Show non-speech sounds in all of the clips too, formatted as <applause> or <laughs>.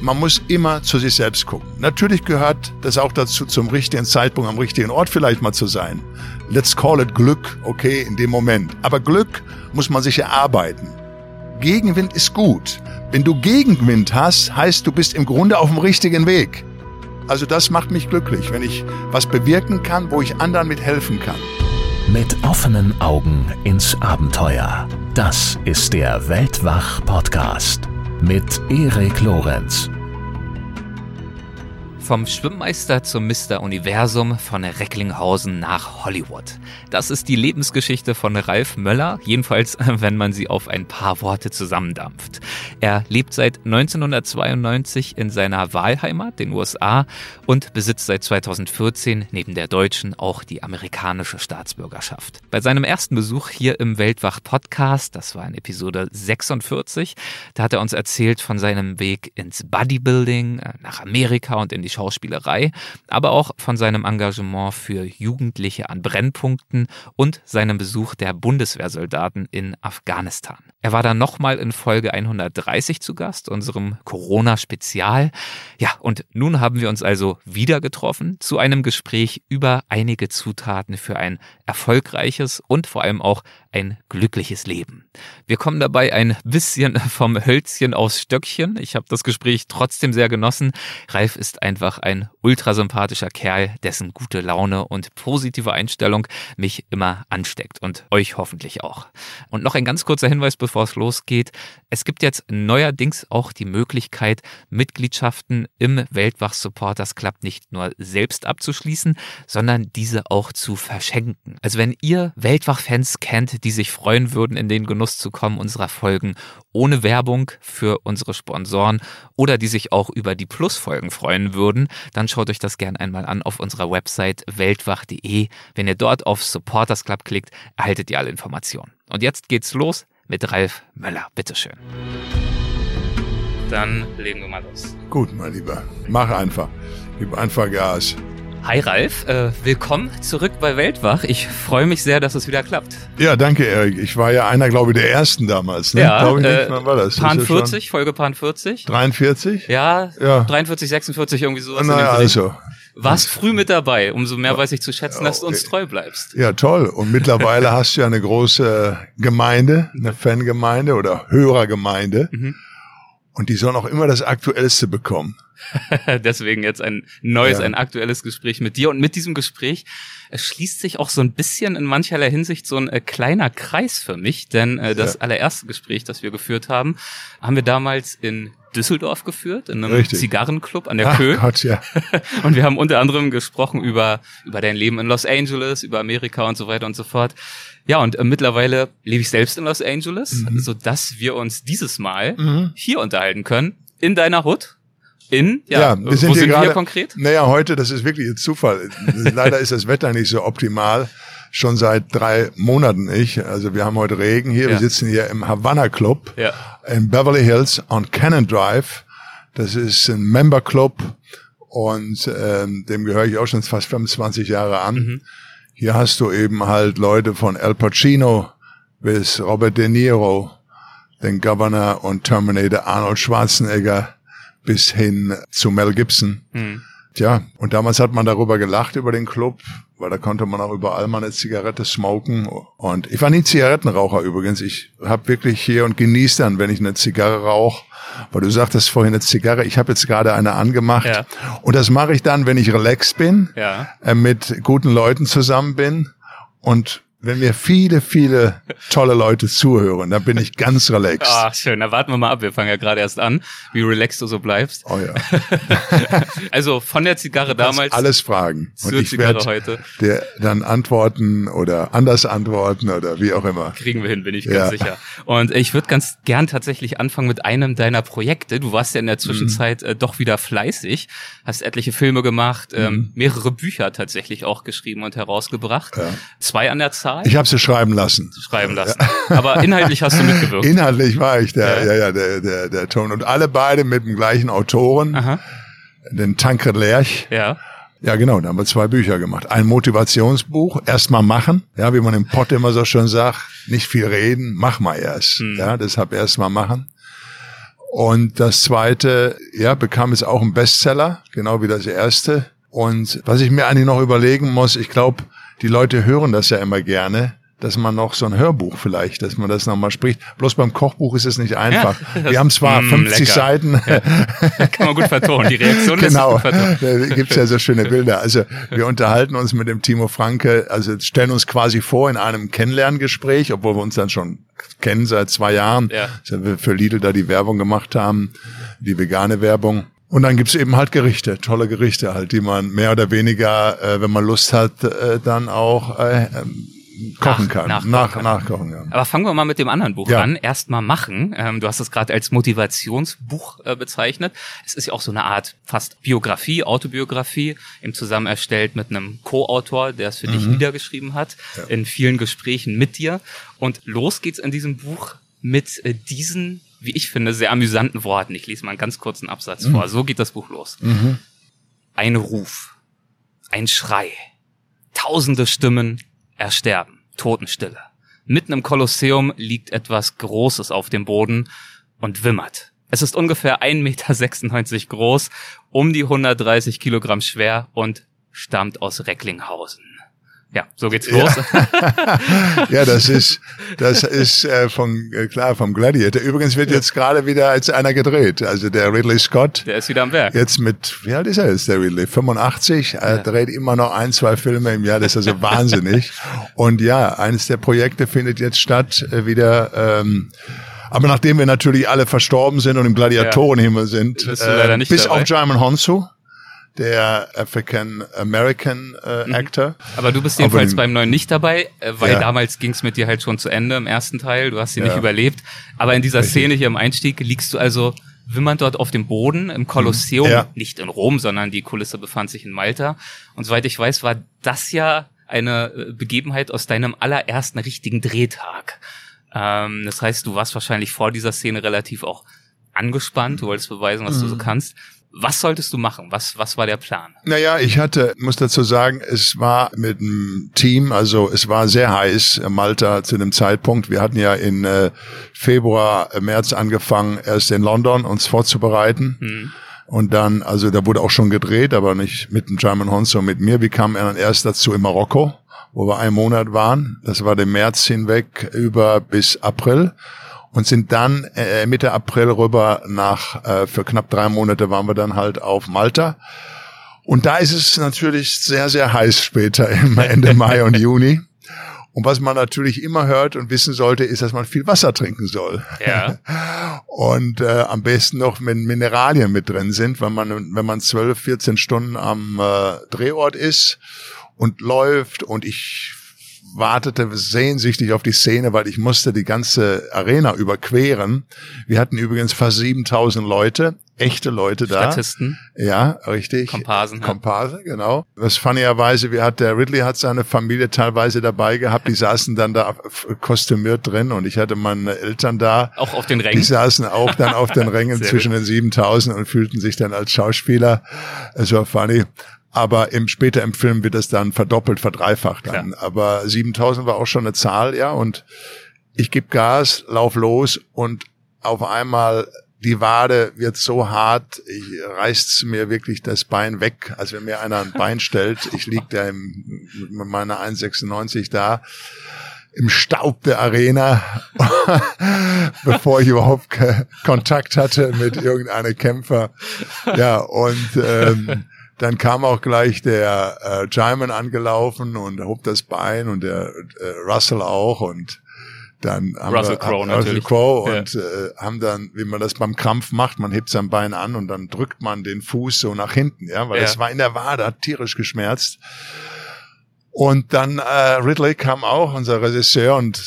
man muss immer zu sich selbst gucken. Natürlich gehört das auch dazu, zum richtigen Zeitpunkt am richtigen Ort vielleicht mal zu sein. Let's call it Glück, okay, in dem Moment. Aber Glück muss man sich erarbeiten. Gegenwind ist gut. Wenn du Gegenwind hast, heißt du bist im Grunde auf dem richtigen Weg. Also das macht mich glücklich, wenn ich was bewirken kann, wo ich anderen mithelfen kann. Mit offenen Augen ins Abenteuer. Das ist der Weltwach-Podcast mit Erik Lorenz. Vom Schwimmmeister zum Mr. Universum, von Recklinghausen nach Hollywood. Das ist die Lebensgeschichte von Ralf Möller, jedenfalls <laughs> wenn man sie auf ein paar Worte zusammendampft. Er lebt seit 1992 in seiner Wahlheimat, den USA, und besitzt seit 2014 neben der deutschen auch die amerikanische Staatsbürgerschaft. Bei seinem ersten Besuch hier im Weltwach-Podcast, das war in Episode 46, da hat er uns erzählt von seinem Weg ins Bodybuilding, äh, nach Amerika und in die Schauspielerei, aber auch von seinem Engagement für Jugendliche an Brennpunkten und seinem Besuch der Bundeswehrsoldaten in Afghanistan. Er war dann nochmal in Folge 130 zu Gast, unserem Corona-Spezial. Ja, und nun haben wir uns also wieder getroffen zu einem Gespräch über einige Zutaten für ein erfolgreiches und vor allem auch ein glückliches Leben. Wir kommen dabei ein bisschen <laughs> vom Hölzchen aufs Stöckchen. Ich habe das Gespräch trotzdem sehr genossen. Ralf ist einfach ein ultrasympathischer Kerl, dessen gute Laune und positive Einstellung mich immer ansteckt und euch hoffentlich auch. Und noch ein ganz kurzer Hinweis, bevor es losgeht. Es gibt jetzt neuerdings auch die Möglichkeit, Mitgliedschaften im Weltwach Supporters Club nicht nur selbst abzuschließen, sondern diese auch zu verschenken. Also wenn ihr Weltwach-Fans kennt, die sich freuen würden, in den Genuss zu kommen unserer Folgen ohne Werbung für unsere Sponsoren oder die sich auch über die Plusfolgen freuen würden, dann schaut euch das gerne einmal an auf unserer Website weltwach.de. Wenn ihr dort auf Supporters Club klickt, erhaltet ihr alle Informationen. Und jetzt geht's los mit Ralf Möller. Bitteschön. Dann legen wir mal los. Gut, mein Lieber. Mach einfach. Gib einfach Gas. Hi Ralf, äh, willkommen zurück bei Weltwach. Ich freue mich sehr, dass es wieder klappt. Ja, danke Erik. Ich war ja einer, glaube ich, der ersten damals. Ne? Ja, glaube ich äh, nicht. Wann war das? Pan 40, Folge Pan 40. 43? Ja, ja, 43, 46, irgendwie sowas. Naja, also. Warst früh mit dabei. Umso mehr weiß ich zu schätzen, dass du uns treu bleibst. Ja, toll. Und mittlerweile <laughs> hast du ja eine große Gemeinde, eine Fangemeinde oder Hörergemeinde. Mhm. Und die sollen auch immer das Aktuellste bekommen. <laughs> Deswegen jetzt ein neues, ja. ein aktuelles Gespräch mit dir. Und mit diesem Gespräch schließt sich auch so ein bisschen in mancherlei Hinsicht so ein äh, kleiner Kreis für mich. Denn äh, das ja. allererste Gespräch, das wir geführt haben, haben wir damals in Düsseldorf geführt, in einem Richtig. Zigarrenclub an der Ach Kö. Gott, ja. <laughs> und wir haben unter anderem gesprochen über, über dein Leben in Los Angeles, über Amerika und so weiter und so fort. Ja, und äh, mittlerweile lebe ich selbst in Los Angeles, mhm. so dass wir uns dieses Mal mhm. hier unterhalten können, in deiner Hut. In? Ja, ja wir sind, wo hier, sind grade, wir konkret? Naja, heute, das ist wirklich ein Zufall. <laughs> Leider ist das Wetter nicht so optimal. Schon seit drei Monaten nicht. Also wir haben heute Regen hier. Ja. Wir sitzen hier im Havana Club ja. in Beverly Hills on Cannon Drive. Das ist ein Member Club und ähm, dem gehöre ich auch schon fast 25 Jahre an. Mhm. Hier hast du eben halt Leute von Al Pacino bis Robert De Niro, den Governor und Terminator Arnold Schwarzenegger bis hin zu Mel Gibson. Mhm. Tja, und damals hat man darüber gelacht über den Club, weil da konnte man auch überall mal eine Zigarette smoken. Und ich war nie Zigarettenraucher übrigens. Ich habe wirklich hier und genieße dann, wenn ich eine Zigarre rauche weil du sagtest vorhin eine Zigarre, ich habe jetzt gerade eine angemacht ja. und das mache ich dann, wenn ich relaxed bin, ja. äh, mit guten Leuten zusammen bin und wenn mir viele, viele tolle Leute zuhören, dann bin ich ganz relaxed. Ah, schön. Da warten wir mal ab. Wir fangen ja gerade erst an, wie relaxed du so bleibst. Oh ja. <laughs> also von der Zigarre damals. Alles fragen. Und ich werde heute. dir dann antworten oder anders antworten oder wie auch immer. Kriegen wir hin, bin ich ganz ja. sicher. Und ich würde ganz gern tatsächlich anfangen mit einem deiner Projekte. Du warst ja in der Zwischenzeit mhm. äh, doch wieder fleißig, hast etliche Filme gemacht, ähm, mhm. mehrere Bücher tatsächlich auch geschrieben und herausgebracht. Ja. Zwei an der Zahl Zahl? Ich habe sie schreiben lassen. Schreiben lassen. Ja. <laughs> Aber inhaltlich hast du mitgewirkt. Inhaltlich war ich der, ja, ja, ja der, der, der Ton. Und alle beide mit dem gleichen Autoren, Aha. den Tankred Lerch. Ja. Ja, genau, da haben wir zwei Bücher gemacht. Ein Motivationsbuch, erstmal machen, ja, wie man im Pott immer so schön sagt, nicht viel reden, mach mal erst. Hm. Ja, deshalb erstmal machen. Und das zweite, ja, bekam es auch einen Bestseller, genau wie das erste. Und was ich mir eigentlich noch überlegen muss, ich glaube, die Leute hören das ja immer gerne dass man noch so ein Hörbuch vielleicht, dass man das nochmal spricht. Bloß beim Kochbuch ist es nicht einfach. <laughs> Ja, Wir haben zwar mh, 50 lecker. Seiten. Ja. Kann man gut vertonen. Die Reaktion genau, ist gut vertonen. Da gibt's ja so schöne Bilder. Also wir unterhalten uns mit dem Timo Franke, also stellen uns quasi vor in einem Kennenlerngespräch, obwohl wir uns dann schon kennen seit zwei Jahren, ja. wir für Lidl da die Werbung gemacht haben, die vegane Werbung. Und dann gibt's eben halt Gerichte, tolle Gerichte halt, die man mehr oder weniger, äh, wenn man Lust hat, äh, dann auch äh, kochen kann. Nach, nach, nachkochen, ja. Aber fangen wir mal mit dem anderen Buch ja. an. Erstmal machen. Ähm, du hast es gerade als Motivationsbuch äh, bezeichnet. Es ist ja auch so eine Art fast Biografie, Autobiografie, im Zusammen erstellt mit einem Co-Autor, der es für mhm. dich niedergeschrieben hat, ja. in vielen Gesprächen mit dir. Und los geht's in diesem Buch mit äh, diesen, wie ich finde, sehr amüsanten Worten. Ich lese mal einen ganz kurzen Absatz mhm. vor. So geht das Buch los. Mhm. Ein Ruf, ein Schrei, tausende Stimmen, ersterben. Totenstille. Mitten im Kolosseum liegt etwas Großes auf dem Boden und wimmert. Es ist ungefähr 1,96 Meter groß, um die 130 Kilogramm schwer und stammt aus Recklinghausen. Ja, so geht's los. Ja, <laughs> ja das ist, das ist äh, von, äh, klar vom Gladiator. Übrigens wird jetzt gerade wieder als einer gedreht. Also der Ridley Scott. Der ist wieder am Werk. Jetzt mit, wie alt ist er jetzt, der Ridley? 85. Er ja. dreht immer noch ein, zwei Filme im Jahr. Das ist also <laughs> wahnsinnig. Und ja, eines der Projekte findet jetzt statt, äh, wieder, ähm, aber nachdem wir natürlich alle verstorben sind und im Gladiatorenhimmel sind, äh, bis dabei. auf Jarman Honsu, der African American äh, mhm. Actor. Aber du bist jedenfalls beim neuen nicht dabei, äh, weil ja. damals ging es mit dir halt schon zu Ende im ersten Teil. Du hast sie ja. nicht überlebt. Aber in dieser Richtig. Szene hier im Einstieg liegst du also wimmernd dort auf dem Boden im Kolosseum, ja. nicht in Rom, sondern die Kulisse befand sich in Malta. Und soweit ich weiß, war das ja eine äh, Begebenheit aus deinem allerersten richtigen Drehtag. Ähm, das heißt, du warst wahrscheinlich vor dieser Szene relativ auch angespannt, du wolltest beweisen, was mhm. du so mhm. kannst. Was solltest du machen? Was, was war der Plan? Naja, ich hatte, muss dazu sagen, es war mit dem Team, also es war sehr heiß, Malta zu dem Zeitpunkt. Wir hatten ja in äh, Februar, äh, März angefangen, erst in London uns vorzubereiten. Hm. Und dann, also da wurde auch schon gedreht, aber nicht mit dem German Honzo, mit mir. Wir kamen dann erst dazu in Marokko, wo wir einen Monat waren. Das war den März hinweg über bis April und sind dann äh, Mitte April rüber nach, äh, für knapp drei Monate waren wir dann halt auf Malta. Und da ist es natürlich sehr, sehr heiß später im <laughs> Ende Mai und Juni. Und was man natürlich immer hört und wissen sollte, ist, dass man viel Wasser trinken soll. Ja. <laughs> Und äh, am besten noch, wenn Mineralien mit drin sind, wenn man, wenn man 12, 14 Stunden am äh, Drehort ist und läuft und ich wartete sehnsüchtig auf die Szene, weil ich musste die ganze Arena überqueren. Wir hatten übrigens fast 7000 Leute, echte Leute da. Statisten. Ja, richtig. Komparsen. Komparse, genau. Was funnierweise, wir hat, der Ridley hat seine Familie teilweise dabei gehabt, die saßen dann da kostümiert drin und ich hatte meine Eltern da. Auch auf den Rängen. Die saßen auch dann auf den <laughs> Rängen zwischen den 7000 und fühlten sich dann als Schauspieler. Es war funny. Aber im, später im Film wird es dann verdoppelt, verdreifacht dann. Ja. Aber 7000 war auch schon eine Zahl, ja. Und ich gebe Gas, lauf los und auf einmal die Wade wird so hart, ich reißt mir wirklich das Bein weg, als wenn mir einer ein Bein <laughs> stellt. Ich lieg da im, mit meiner 1,96 da im Staub der Arena, <laughs> bevor ich überhaupt Kontakt hatte mit irgendeinem Kämpfer. Ja, und ähm, dann kam auch gleich der äh, Jaiman angelaufen und hob das Bein und der äh, Russell auch und dann haben Russell Crowe Russell Crowe und ja. äh, haben dann, wie man das beim Krampf macht, man hebt sein Bein an und dann drückt man den Fuß so nach hinten, ja, weil es war in der Wade, hat tierisch geschmerzt. Und dann äh, Ridley kam auch, unser Regisseur, und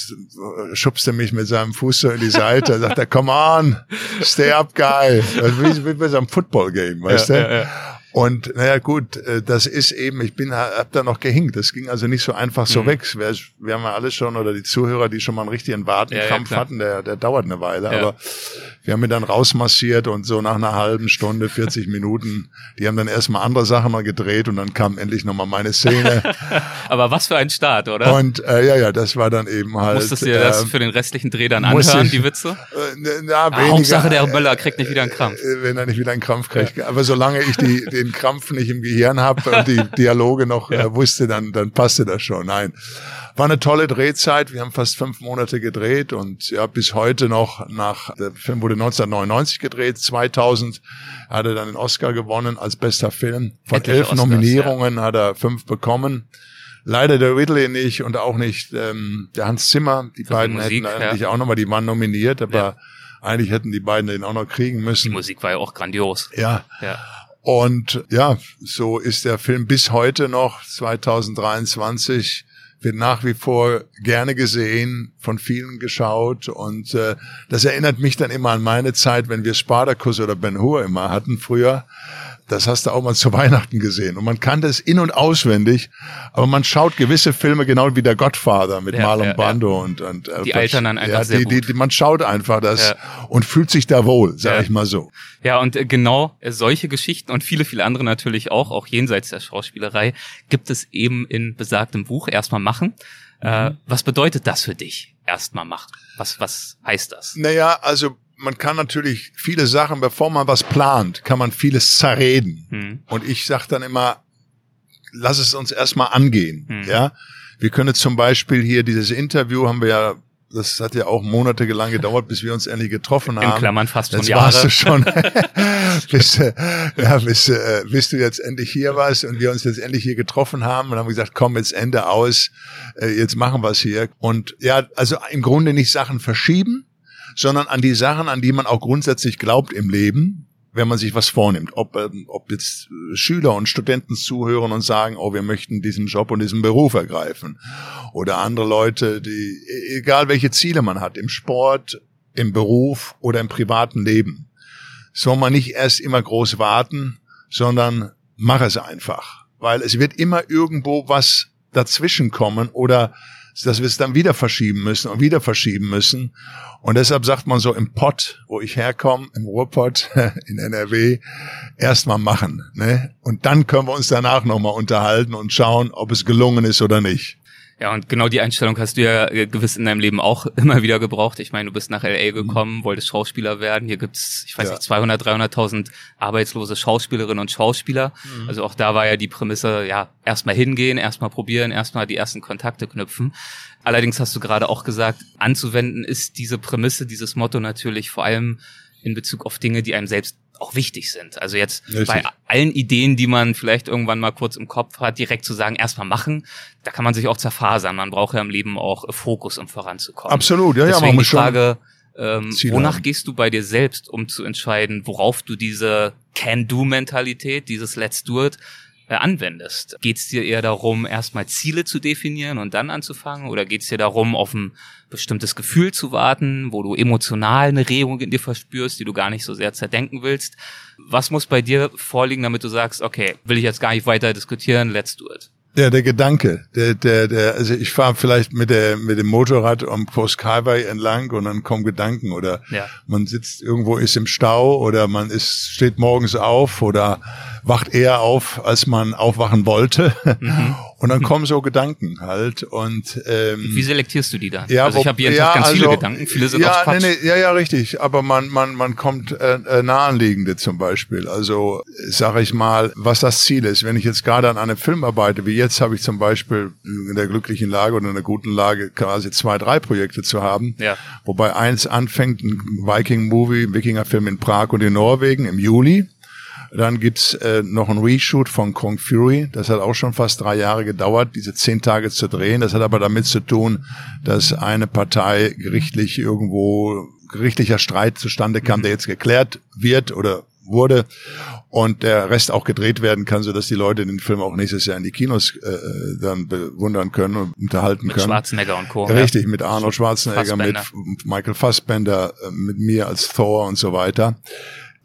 schubste mich mit seinem Fuß so in die Seite. Er sagte, come on, stay up, guy. Wie, wie bei so einem Football-Game, weißt ja, du? Und naja gut, äh, das ist eben, ich bin, hab da noch gehinkt. Das ging also nicht so einfach so mhm. weg. Wir, wir, haben ja alle schon, oder die Zuhörer, die schon mal einen richtigen Wadenkrampf ja, ja, hatten, der, der dauert eine Weile. Ja. Aber wir haben ihn dann rausmassiert und so nach einer halben Stunde, 40 <laughs> Minuten, die haben dann erstmal andere Sachen mal gedreht und dann kam endlich nochmal meine Szene. <laughs> Aber was für ein Start, oder? Und äh, ja, ja, das war dann eben halt. Musstest du dir das ähm, für den restlichen Dreh dann anhören, ich, die Witze? <laughs> Äh, na, weniger, Hauptsache der Möller kriegt nicht wieder einen Krampf. Äh, wenn er nicht wieder einen Krampf kriegt. Aber solange ich die, den Krampf nicht im Gehirn habe und die <laughs> Dialoge noch ja. äh, wusste, dann, dann passte das schon. Nein. War eine tolle Drehzeit. Wir haben fast fünf Monate gedreht und ja, bis heute noch nach, der Film wurde 1999 gedreht. 2000 hat er dann den Oscar gewonnen als bester Film. Von Etliche elf Oscars, Nominierungen ja. hat er fünf bekommen. Leider der Ridley nicht und auch nicht ähm, der Hans Zimmer. Die Für beiden Musik, hätten eigentlich ja. auch nochmal, die waren nominiert, aber ja. eigentlich hätten die beiden den auch noch kriegen müssen. Die Musik war ja auch grandios. Ja. ja. Und ja, so ist der Film bis heute noch 2023 wird nach wie vor gerne gesehen, von vielen geschaut. Und äh, das erinnert mich dann immer an meine Zeit, wenn wir Spartacus oder Ben Hur immer hatten früher das hast du auch mal zu <laughs> Weihnachten gesehen. Und man kannte es in- und auswendig, aber man schaut gewisse Filme genau wie der Godfather mit ja, Marlon ja, Brando ja. und, und äh, die altern dann einfach ja, sehr die, die, die, man schaut einfach das und fühlt sich da wohl, sag ich mal so. Ja, und äh, genau äh, solche Geschichten und viele, viele andere natürlich auch, auch jenseits der Schauspielerei, gibt es eben in besagtem Buch erstmal machen. Äh, mhm. was bedeutet das für dich? Erstmal machen. Was, was heißt das? Naja, also man kann natürlich viele Sachen, bevor man was plant, kann man vieles zerreden. Hm. Und ich sage dann immer, lass es uns erstmal angehen. Hm. Ja, wir können zum Beispiel hier dieses Interview haben wir ja das hat ja auch Monate lang gedauert, bis wir uns endlich getroffen haben. In Klammern fast schon Jahre. warst du schon, <laughs> <laughs> bis, äh, ja, bis, äh, bis du jetzt endlich hier warst und wir uns jetzt endlich hier getroffen haben und haben gesagt, komm, jetzt Ende aus, äh, jetzt machen wir es hier. Und ja, also im Grunde nicht Sachen verschieben, sondern an die Sachen, an die man auch grundsätzlich glaubt im Leben, wenn man sich was vornimmt. Ob, ähm, ob jetzt Schüler und Studenten zuhören und sagen, oh, wir möchten diesen Job und diesen Beruf ergreifen. Oder andere Leute, die, egal welche Ziele man hat, im Sport, im Beruf oder im privaten Leben, soll man nicht erst immer groß warten, sondern mach es einfach. Weil es wird immer irgendwo was dazwischen kommen oder dass wir es dann wieder verschieben müssen und wieder verschieben müssen. Und deshalb sagt man so im Pott, wo ich herkomme, im Ruhrpott <laughs> in NRW, erstmal machen. Ne? Und dann können wir uns danach nochmal unterhalten und schauen, ob es gelungen ist oder nicht. Ja, und genau die Einstellung hast du ja äh, gewiss in deinem Leben auch <laughs> immer wieder gebraucht. Ich meine, du bist nach LA gekommen, mhm. wolltest Schauspieler werden. Hier gibt's, ich weiß ja. nicht, 200, 300.000 arbeitslose Schauspielerinnen und Schauspieler. Mhm. Also auch da war ja die Prämisse, ja, erstmal hingehen, erstmal probieren, erstmal die ersten Kontakte knüpfen. Allerdings hast du gerade auch gesagt, anzuwenden ist diese Prämisse, dieses Motto natürlich vor allem in Bezug auf Dinge, die einem selbst auch wichtig sind. Also jetzt Richtig. bei allen Ideen, die man vielleicht irgendwann mal kurz im Kopf hat, direkt zu sagen, erstmal machen, da kann man sich auch zerfasern. Man braucht ja im Leben auch Fokus, um voranzukommen. Absolut, ja, Deswegen ja. Man die Frage, ähm, wonach haben. gehst du bei dir selbst, um zu entscheiden, worauf du diese Can-Do-Mentalität, dieses Let's Do it, äh, anwendest. Geht es dir eher darum, erstmal Ziele zu definieren und dann anzufangen? Oder geht es dir darum, auf ein bestimmtes Gefühl zu warten, wo du emotional eine Regung in dir verspürst, die du gar nicht so sehr zerdenken willst? Was muss bei dir vorliegen, damit du sagst, okay, will ich jetzt gar nicht weiter diskutieren, let's do it? Ja, der Gedanke, der, der, der, also ich fahre vielleicht mit der, mit dem Motorrad am Post Highway entlang und dann kommen Gedanken oder ja. man sitzt irgendwo ist im Stau oder man ist, steht morgens auf oder wacht eher auf, als man aufwachen wollte. Mhm. <laughs> Und dann kommen so Gedanken halt und ähm, wie selektierst du die dann? Ja, also ich habe hier ja, ganz also, viele Gedanken, viele sind ja, nee, nee, ja, ja, richtig. Aber man man man kommt äh, äh, nahenliegende zum Beispiel. Also sage ich mal, was das Ziel ist. Wenn ich jetzt gerade an einem Film arbeite, wie jetzt, habe ich zum Beispiel in der glücklichen Lage oder in der guten Lage quasi zwei, drei Projekte zu haben. Ja. Wobei eins anfängt, ein Viking-Movie, Wikinger-Film in Prag und in Norwegen im Juli. Dann gibt's äh, noch ein Reshoot von Kong Fury. Das hat auch schon fast drei Jahre gedauert, diese zehn Tage zu drehen. Das hat aber damit zu tun, dass eine Partei gerichtlich irgendwo gerichtlicher Streit zustande kam, mhm. der jetzt geklärt wird oder wurde und der Rest auch gedreht werden kann, so dass die Leute den Film auch nächstes Jahr in die Kinos äh, dann bewundern können und unterhalten mit können. Mit Schwarzenegger und Co. Richtig, ja. mit Arnold Schwarzenegger, mit Michael Fassbender, äh, mit mir als Thor und so weiter.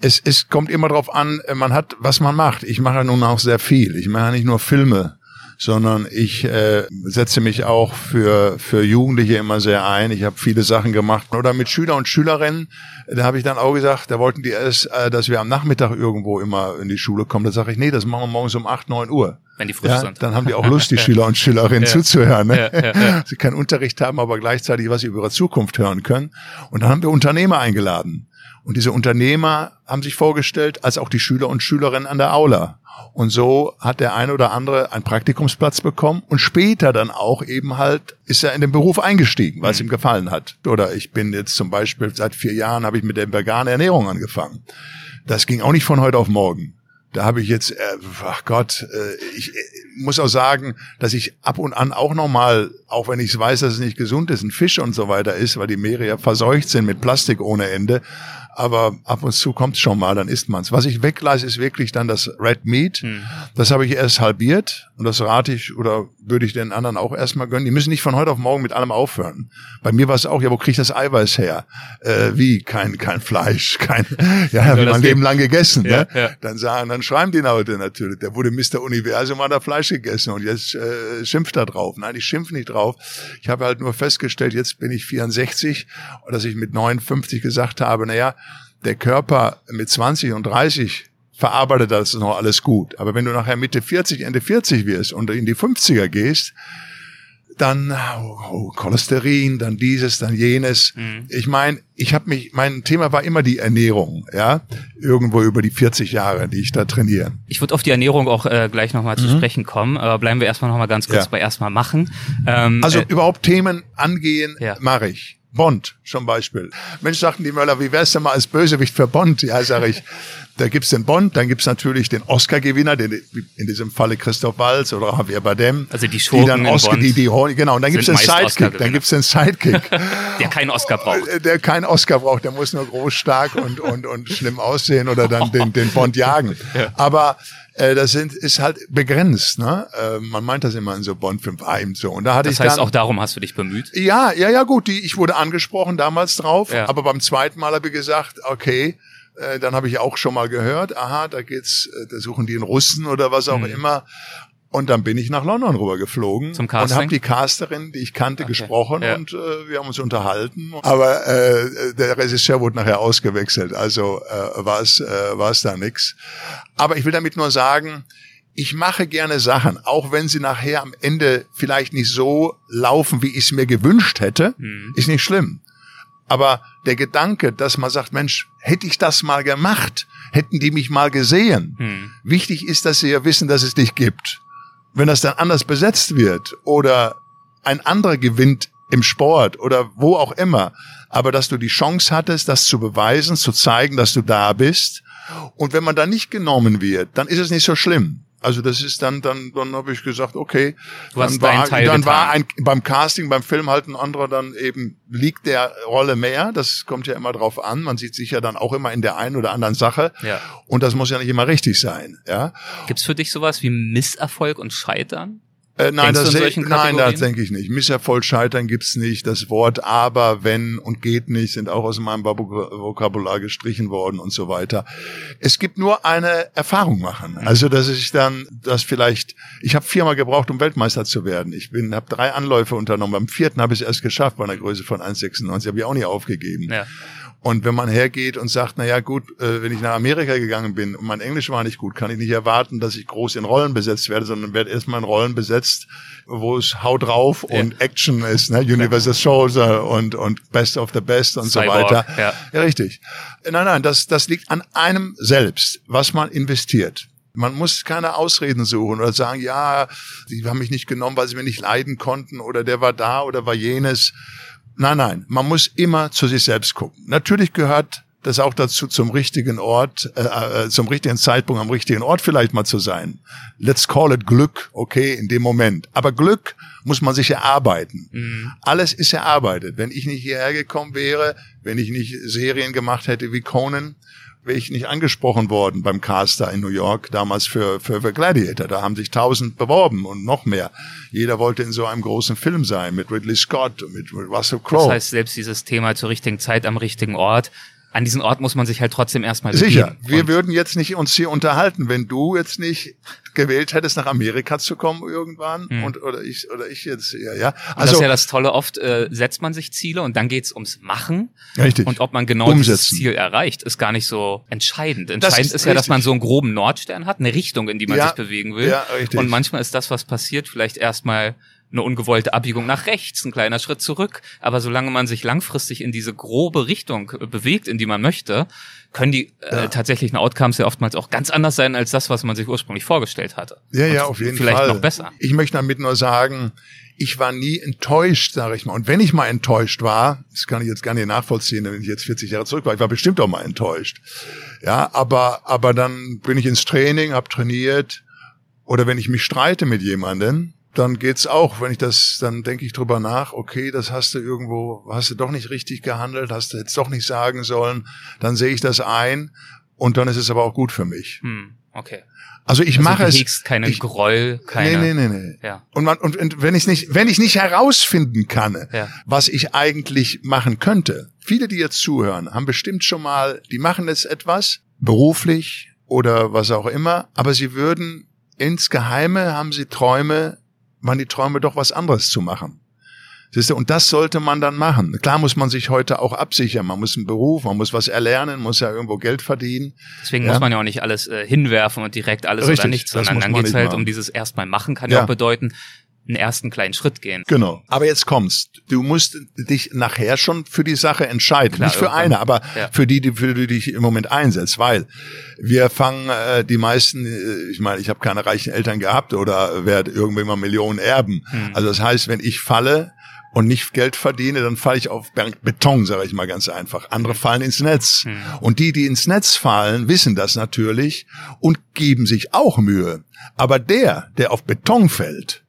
Es, es kommt immer darauf an, man hat, was man macht. Ich mache nun auch sehr viel. Ich mache nicht nur Filme sondern ich äh, setze mich auch für, für Jugendliche immer sehr ein. Ich habe viele Sachen gemacht. Oder mit Schüler und Schülerinnen, da habe ich dann auch gesagt, da wollten die erst, äh, dass wir am Nachmittag irgendwo immer in die Schule kommen. Da sage ich, nee, das machen wir morgens um acht neun Uhr. Wenn die frisch ja, sind. Dann haben die auch Lust, die <laughs> Schüler und Schülerinnen ja. zuzuhören. Ne? Ja, <laughs> Sie keinen Unterricht haben, aber gleichzeitig was über ihre Zukunft hören können. Und dann haben wir Unternehmer eingeladen. Und diese Unternehmer haben sich vorgestellt, als auch die Schüler und Schülerinnen an der Aula. Und so hat der eine oder andere einen Praktikumsplatz bekommen und später dann auch eben halt ist er in den Beruf eingestiegen, weil es mhm. ihm gefallen hat. Oder ich bin jetzt zum Beispiel seit vier Jahren habe ich mit der veganen Ernährung angefangen. Das ging auch nicht von heute auf morgen. Da habe ich jetzt, äh, ach Gott, äh, ich äh, muss auch sagen, dass ich ab und an auch nochmal, auch wenn ich weiß, dass es nicht gesund ist, ein Fisch und so weiter ist, weil die Meere ja verseucht sind mit Plastik ohne Ende, aber ab und zu kommt schon mal, dann isst man's. Was ich weglasse, ist wirklich dann das Red Meat. Hm. Das habe ich erst halbiert und das rate ich oder würde ich den anderen auch erstmal gönnen. Die müssen nicht von heute auf morgen mit allem aufhören. Bei mir war es auch, ja, wo kriege ich das Eiweiß her? Äh, wie? Kein, kein Fleisch, <laughs> kein, ja, habe ich mein Leben lang gegessen. Ja, ne? ja. Dann sagen, dann schreiben die Leute natürlich, der wurde Mr. Universum, hat er Fleisch gegessen und jetzt äh, schimpft er drauf. Nein, ich schimpf nicht drauf. Ich habe halt nur festgestellt, jetzt bin ich 64, dass ich mit 59 gesagt habe, naja, der Körper mit 20 und 30 verarbeitet das noch alles gut. Aber wenn du nachher Mitte 40, Ende 40 wirst und in die 50er gehst, dann oh, oh, Cholesterin, dann dieses, dann jenes. Mhm. Ich meine, ich habe mich, mein Thema war immer die Ernährung, ja, irgendwo über die 40 Jahre, die ich da trainiere. Ich würde auf die Ernährung auch äh, gleich nochmal zu mhm. sprechen kommen, aber bleiben wir erstmal nochmal ganz kurz ja. bei erstmal machen. Ähm, also äh, überhaupt Themen angehen, ja. mache ich. Bond zum Beispiel. Mensch, sagten die Möller, wie wär's denn mal als Bösewicht für Bond? Ja, sage ich, <laughs> da gibt's den Bond, dann gibt's natürlich den Oscar-Gewinner, den, in diesem Falle Christoph Waltz oder Javier Bardem. Also die Schurken die dann Oscar, die, die, genau, und dann gibt's den Sidekick, dann gibt's <laughs> den Sidekick. der keinen Oscar braucht. Der keinen Oscar braucht, der muss nur groß, stark und, und, und schlimm aussehen oder dann den, den Bond jagen. <laughs> Ja. Aber äh, das sind, ist halt begrenzt. Ne? Äh, man meint das immer in so Bond-Film, eben so. Und da hatte das ich heißt, dann, auch darum hast du dich bemüht? Ja, ja, ja, gut. Die, ich wurde angesprochen damals drauf, ja. aber beim zweiten Mal habe ich gesagt, okay, äh, dann habe ich auch schon mal gehört, aha, da geht's, äh, da suchen die einen Russen oder was auch mhm. immer. Und dann bin ich nach London rüber geflogen Zum Casting? und habe die Casterin, die ich kannte, okay. gesprochen ja. und äh, wir haben uns unterhalten. Aber äh, der Regisseur wurde nachher ausgewechselt, also äh, war es äh, war es da nix. Aber ich will damit nur sagen, ich mache gerne Sachen, auch wenn sie nachher am Ende vielleicht nicht so laufen, wie ich es mir gewünscht hätte, mhm. ist nicht schlimm. Aber der Gedanke, dass man sagt, Mensch, hätte ich das mal gemacht, hätten die mich mal gesehen. Mhm. Wichtig ist, dass sie ja wissen, dass es dich gibt wenn das dann anders besetzt wird oder ein anderer gewinnt im Sport oder wo auch immer, aber dass du die Chance hattest, das zu beweisen, zu zeigen, dass du da bist. Und wenn man dann nicht genommen wird, dann ist es nicht so schlimm. Also das ist dann, dann, dann habe ich gesagt, okay, du dann, war, dann getan. war ein, beim Casting, beim Film halt ein anderer dann eben liegt der Rolle mehr. Das kommt ja immer drauf an. Man sieht sich ja dann auch immer in der einen oder anderen Sache. Ja. Und das muss ja nicht immer richtig sein. Ja. Gibt's für dich sowas wie Misserfolg und Scheitern? Äh, nein, das, nein, das denke ich nicht. Misserfolg, Scheitern gibt's nicht. Das Wort aber, wenn und geht nicht sind auch aus meinem Vokabular gestrichen worden und so weiter. Es gibt nur eine Erfahrung machen. Mhm. Also, dass ich dann, das vielleicht, ich habe viermal gebraucht, um Weltmeister zu werden. Ich bin, habe drei Anläufe unternommen. Beim vierten habe ich es erst geschafft bei einer Größe von 1,96. Habe ich auch nie aufgegeben. Ja. Und wenn man hergeht und sagt, na ja, gut, äh, wenn ich nach Amerika gegangen bin und mein Englisch war nicht gut, kann ich nicht erwarten, dass ich groß in Rollen besetzt werde, sondern werde erstmal in Rollen besetzt, wo es Haut drauf ja. und Action ist, ne? Universal Soldier und, und Best of the Best und Cyborg, so weiter. Ja. ja, richtig. Nein, nein, das, das liegt an einem selbst, was man investiert. Man muss keine Ausreden suchen oder sagen, ja, die haben mich nicht genommen, weil sie mir nicht leiden konnten oder der war da oder war jenes. Nein, nein, man muss immer zu sich selbst gucken. Natürlich gehört das auch dazu, zum richtigen Ort, äh, äh, zum richtigen Zeitpunkt am richtigen Ort vielleicht mal zu sein. Let's call it Glück, okay, in dem Moment. Aber Glück muss man sich erarbeiten. Mhm. Alles ist erarbeitet. Wenn ich nicht hierher gekommen wäre, wenn ich nicht Serien gemacht hätte wie Conan, wäre ich nicht angesprochen worden beim Caster in New York, damals für, für, für Gladiator. Da haben sich tausend beworben und noch mehr. Jeder wollte in so einem großen Film sein, mit Ridley Scott, mit Russell Crowe. Das heißt, selbst dieses Thema zur richtigen Zeit am richtigen Ort an diesen Ort muss man sich halt trotzdem erstmal Sicher, wir würden jetzt nicht uns hier unterhalten, wenn du jetzt nicht gewählt hättest, nach Amerika zu kommen irgendwann hm. und oder ich oder ich jetzt ja ja. Also das ist ja das Tolle. Oft äh, setzt man sich Ziele und dann geht's ums Machen. Richtig. Und ob man genau Umsetzen. dieses Ziel erreicht, ist gar nicht so entscheidend. Entscheidend ist, ist, ja, dass man so einen groben Nordstern hat, eine Richtung, in die man ja, sich bewegen will. Ja, richtig. Und manchmal ist das, was passiert, vielleicht erstmal eine ungewollte Abbiegung nach rechts, ein kleiner Schritt zurück. Aber solange man sich langfristig in diese grobe Richtung äh, bewegt, in die man möchte, können die äh, ja. tatsächlichen Outcomes ja oftmals auch ganz anders sein als das, was man sich ursprünglich vorgestellt hatte. Ja, ja, auf jeden vielleicht Fall. Vielleicht noch besser. Ich möchte damit nur sagen, ich war nie enttäuscht, sage ich mal. Und wenn ich mal enttäuscht war, das kann ich jetzt gar nicht nachvollziehen, wenn ich jetzt 40 Jahre zurück war, ich war bestimmt auch mal enttäuscht. Ja, aber aber dann bin ich ins Training, habe trainiert oder wenn ich mich streite mit jemandem, dann geht's auch, wenn ich das, dann denke ich drüber nach, okay, das hast du irgendwo, hast du doch nicht richtig gehandelt, hast du jetzt doch nicht sagen sollen, dann sehe ich das ein und dann ist es aber auch gut für mich. Hm, okay. Also ich also mache du es. keine ich, Groll, keine. Nee, nee, nee, nee. Ja. Und, man, und, und wenn ich nicht, wenn ich nicht herausfinden kann, ja. was ich eigentlich machen könnte, viele, die jetzt zuhören, haben bestimmt schon mal, die machen jetzt etwas, beruflich oder was auch immer, aber sie würden insgeheime haben sie Träume, waren die Träume doch was anderes zu machen. Siehst du, und das sollte man dann machen. Klar muss man sich heute auch absichern. Man muss einen Beruf, man muss was erlernen, muss ja irgendwo Geld verdienen. Deswegen ja. muss man ja auch nicht alles äh, hinwerfen und direkt alles Richtig, oder nichts, sondern dann geht's halt machen. um dieses erstmal machen, kann ja, ja auch bedeuten, einen ersten kleinen Schritt gehen. Genau. Aber jetzt kommst. Du musst dich nachher schon für die Sache entscheiden. Klar, Nicht für irgendwann. eine, aber ja. für die, die, für die du dich im Moment einsetzt. Weil wir fangen äh, die meisten, äh, ich meine, ich habe keine reichen Eltern gehabt oder werde irgendwie mal Millionen erben. Hm. Also das heißt, wenn ich falle, und nicht Geld verdiene, dann falle ich auf Beton, sage ich mal ganz einfach. Andere fallen ins Netz. Hm. Und die, die ins Netz fallen, wissen das natürlich und geben sich auch Mühe. Aber der, der auf Beton fällt,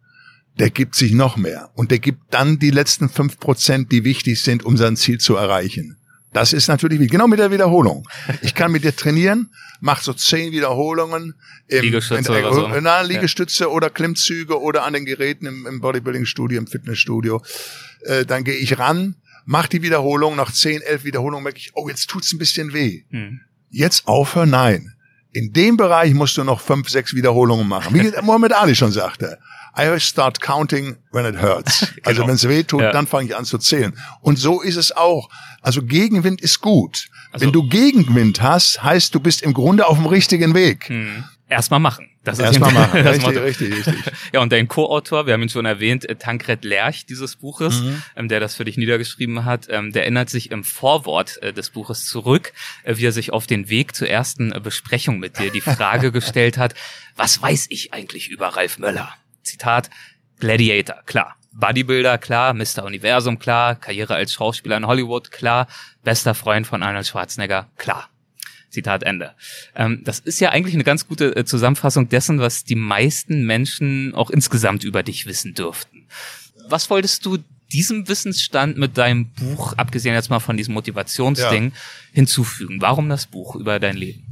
der gibt sich noch mehr und der gibt dann die letzten fünf Prozent, die wichtig sind, um sein Ziel zu erreichen. Das ist natürlich wie genau mit der Wiederholung. Ich kann mit dir trainieren, mach so zehn Wiederholungen im, Liegestütze, in, oder so. na, Liegestütze ja. oder Klimmzüge oder an den Geräten im, im Bodybuilding-Studio, im Fitnessstudio. Äh, dann gehe ich ran, mach die Wiederholung, nach zehn, elf Wiederholungen merke ich, oh, jetzt tut's ein bisschen weh. Hm. Jetzt aufhören? Nein. In dem Bereich musst du noch fünf, sechs Wiederholungen machen. Wie <laughs> Mohammed Ali schon sagte. I start counting when it hurts. <laughs> Also genau. Wenn es weh tut, ja. dann fange ich an zu zählen. Und so ist es auch. Also Gegenwind ist gut. Also, wenn du Gegenwind hast, heißt du bist im Grunde auf dem richtigen Weg. Hm. Erstmal machen. Das ist Erstmal machen. <laughs> richtig, richtig, richtig. <laughs> Ja, und dein Co-Autor, wir haben ihn schon erwähnt, äh, Tankred Lerch dieses Buches, mhm. ähm, der das für dich niedergeschrieben hat, ähm, der erinnert sich im Vorwort äh, des Buches zurück, äh, wie er sich auf den Weg zur ersten äh, Besprechung mit dir die Frage gestellt hat, was weiß ich eigentlich über Ralf Möller? Zitat, Gladiator, klar. Bodybuilder, klar. Mr. Universum, klar. Karriere als Schauspieler in Hollywood, klar. Bester Freund von Arnold Schwarzenegger, klar. Zitat Ende. Ähm, das ist ja eigentlich eine ganz gute äh, Zusammenfassung dessen, was die meisten Menschen auch insgesamt über dich wissen dürften. Was wolltest du diesem Wissensstand mit deinem Buch, abgesehen jetzt mal von diesem Motivationsding, ja. hinzufügen? Warum das Buch über dein Leben?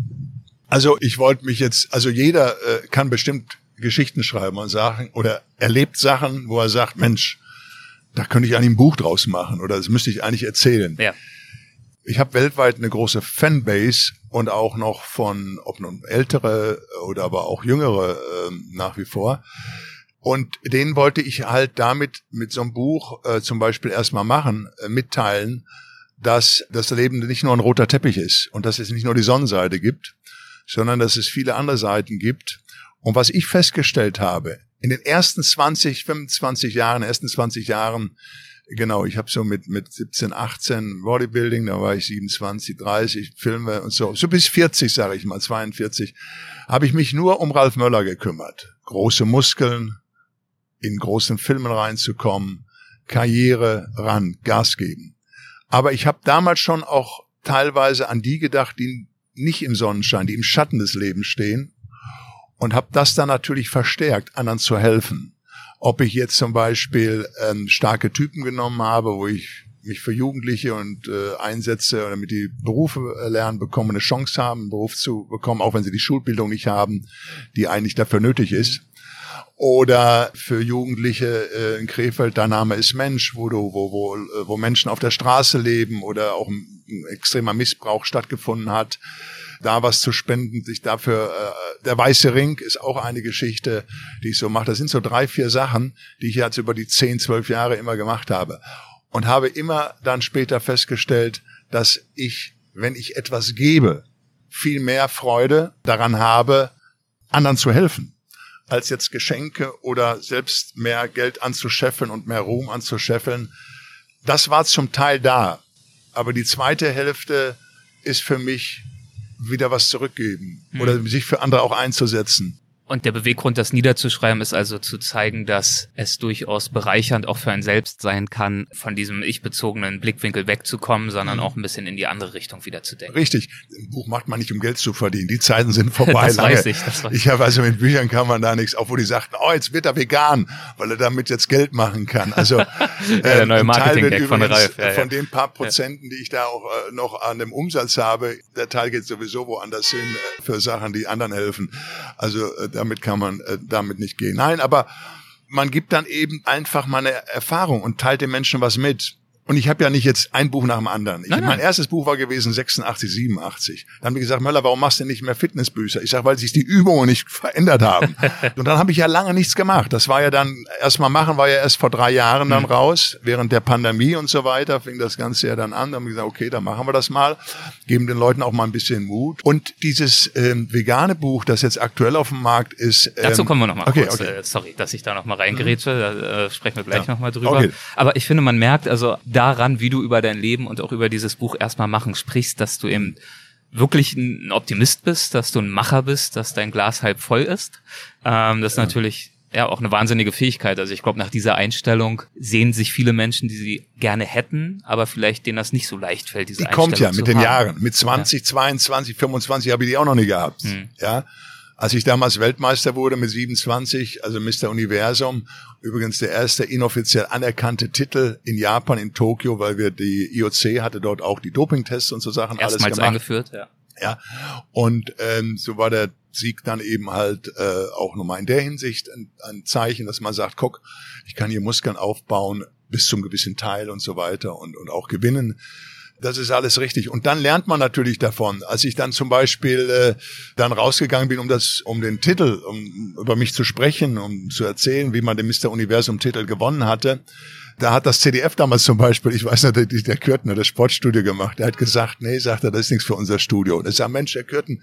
Also ich wollte mich jetzt, also jeder äh, kann bestimmt Geschichten schreiben und sagen oder erlebt Sachen, wo er sagt, Mensch, da könnte ich eigentlich ein Buch draus machen oder das müsste ich eigentlich erzählen. Ja. Ich habe weltweit eine große Fanbase und auch noch von, ob nun ältere oder aber auch jüngere äh, nach wie vor. Und den wollte ich halt damit mit so einem Buch äh, zum Beispiel erstmal machen, äh, mitteilen, dass das Leben nicht nur ein roter Teppich ist und dass es nicht nur die Sonnenseite gibt, sondern dass es viele andere Seiten gibt und was ich festgestellt habe, in den ersten 20, 25 Jahren, ersten 20 Jahren, genau, ich habe so mit, mit 17, 18 Bodybuilding, da war ich 27, 30 Filme und so, so bis 40, sage ich mal, 42, habe ich mich nur um Ralf Möller gekümmert. Große Muskeln, in großen Filmen reinzukommen, Karriere ran, Gas geben. Aber ich habe damals schon auch teilweise an die gedacht, die nicht im Sonnenschein, die im Schatten des Lebens stehen und habe das dann natürlich verstärkt, anderen zu helfen. Ob ich jetzt zum Beispiel ähm, starke Typen genommen habe, wo ich mich für Jugendliche und äh, einsetze, damit die Berufe lernen bekommen, eine Chance haben, einen Beruf zu bekommen, auch wenn sie die Schulbildung nicht haben, die eigentlich dafür nötig ist. Oder für Jugendliche äh, in Krefeld, dein Name ist Mensch, wo du, wo, wo, äh, wo Menschen auf der Straße leben oder auch ein, ein extremer Missbrauch stattgefunden hat da was zu spenden, sich dafür, äh, der Weiße Ring ist auch eine Geschichte, die ich so mache. Das sind so drei, vier Sachen, die ich jetzt über die zehn, zwölf Jahre immer gemacht habe. Und habe immer dann später festgestellt, dass ich, wenn ich etwas gebe, viel mehr Freude daran habe, anderen zu helfen als jetzt Geschenke oder selbst mehr Geld anzuscheffeln und mehr Ruhm anzuscheffeln. Das war zum Teil da. Aber die zweite Hälfte ist für mich wieder was zurückgeben hm. oder sich für andere auch einzusetzen. Und der Beweggrund, das niederzuschreiben, ist also zu zeigen, dass es durchaus bereichernd auch für ein Selbst sein kann, von diesem ich-bezogenen Blickwinkel wegzukommen, sondern mhm. auch ein bisschen in die andere Richtung wieder zu denken. Richtig. Ein Buch macht man nicht, um Geld zu verdienen. Die Zeiten sind <laughs> vorbei. das lange. weiß ich. Das weiß ich habe also mit Büchern kann man da nichts, obwohl die sagten, oh, jetzt wird er vegan, weil er damit jetzt Geld machen kann. Also <laughs> ja, der neue Marketing von Ralf. Ja, ja. Von den paar Prozenten, die ich da auch äh, noch an dem Umsatz habe, der Teil geht sowieso woanders hin äh, für Sachen, die anderen helfen. Also äh, damit kann man äh, damit nicht gehen. Nein, aber man gibt dann eben einfach mal eine Erfahrung und teilt den Menschen was mit. Und ich habe ja nicht jetzt ein Buch nach dem anderen. Ich, nein, nein. Mein erstes Buch war gewesen 86, 87. Dann haben die gesagt, Möller, warum machst du nicht mehr Fitnessbücher? Ich sage, weil sich die Übungen nicht verändert haben. <laughs> und dann habe ich ja lange nichts gemacht. Das war ja dann, erstmal machen war ja erst vor drei Jahren dann mhm. raus. Während der Pandemie und so weiter fing das Ganze ja dann an. Dann haben wir gesagt, okay, dann machen wir das mal. Geben den Leuten auch mal ein bisschen Mut. Und dieses ähm, vegane Buch, das jetzt aktuell auf dem Markt ist. Ähm, Dazu kommen wir nochmal okay, kurz. Okay. Äh, sorry, dass ich da nochmal reingerätsche. Da äh, sprechen wir gleich ja. nochmal drüber. Okay. Aber ich finde, man merkt also, da daran, wie du über dein Leben und auch über dieses Buch erstmal machen sprichst, dass du eben wirklich ein Optimist bist, dass du ein Macher bist, dass dein Glas halb voll ist. Ähm, das ist ja. natürlich ja auch eine wahnsinnige Fähigkeit. Also ich glaube, nach dieser Einstellung sehen sich viele Menschen, die sie gerne hätten, aber vielleicht denen das nicht so leicht fällt, diese die Einstellung kommt ja mit den haben. Jahren. Mit 20, ja. 22, 25 habe ich die auch noch nie gehabt. Hm. Ja. Als ich damals Weltmeister wurde mit 27, also Mr. Universum, übrigens der erste inoffiziell anerkannte Titel in Japan, in Tokio, weil wir die IOC hatte dort auch die Dopingtests und so Sachen Erstmals alles gemacht. eingeführt, ja. Ja, und ähm, so war der Sieg dann eben halt äh, auch nochmal in der Hinsicht ein, ein Zeichen, dass man sagt, guck, ich kann hier Muskeln aufbauen bis zum gewissen Teil und so weiter und, und auch gewinnen. Das ist alles richtig. Und dann lernt man natürlich davon. Als ich dann zum Beispiel äh, dann rausgegangen bin, um das, um den Titel, um über mich zu sprechen, um zu erzählen, wie man den Mr. Universum Titel gewonnen hatte, da hat das CDF damals zum Beispiel, ich weiß nicht, der Kürten hat das Sportstudio gemacht, der hat gesagt, nee, sagt er, das ist nichts für unser Studio. Und ich sage, Mensch, der Kürten,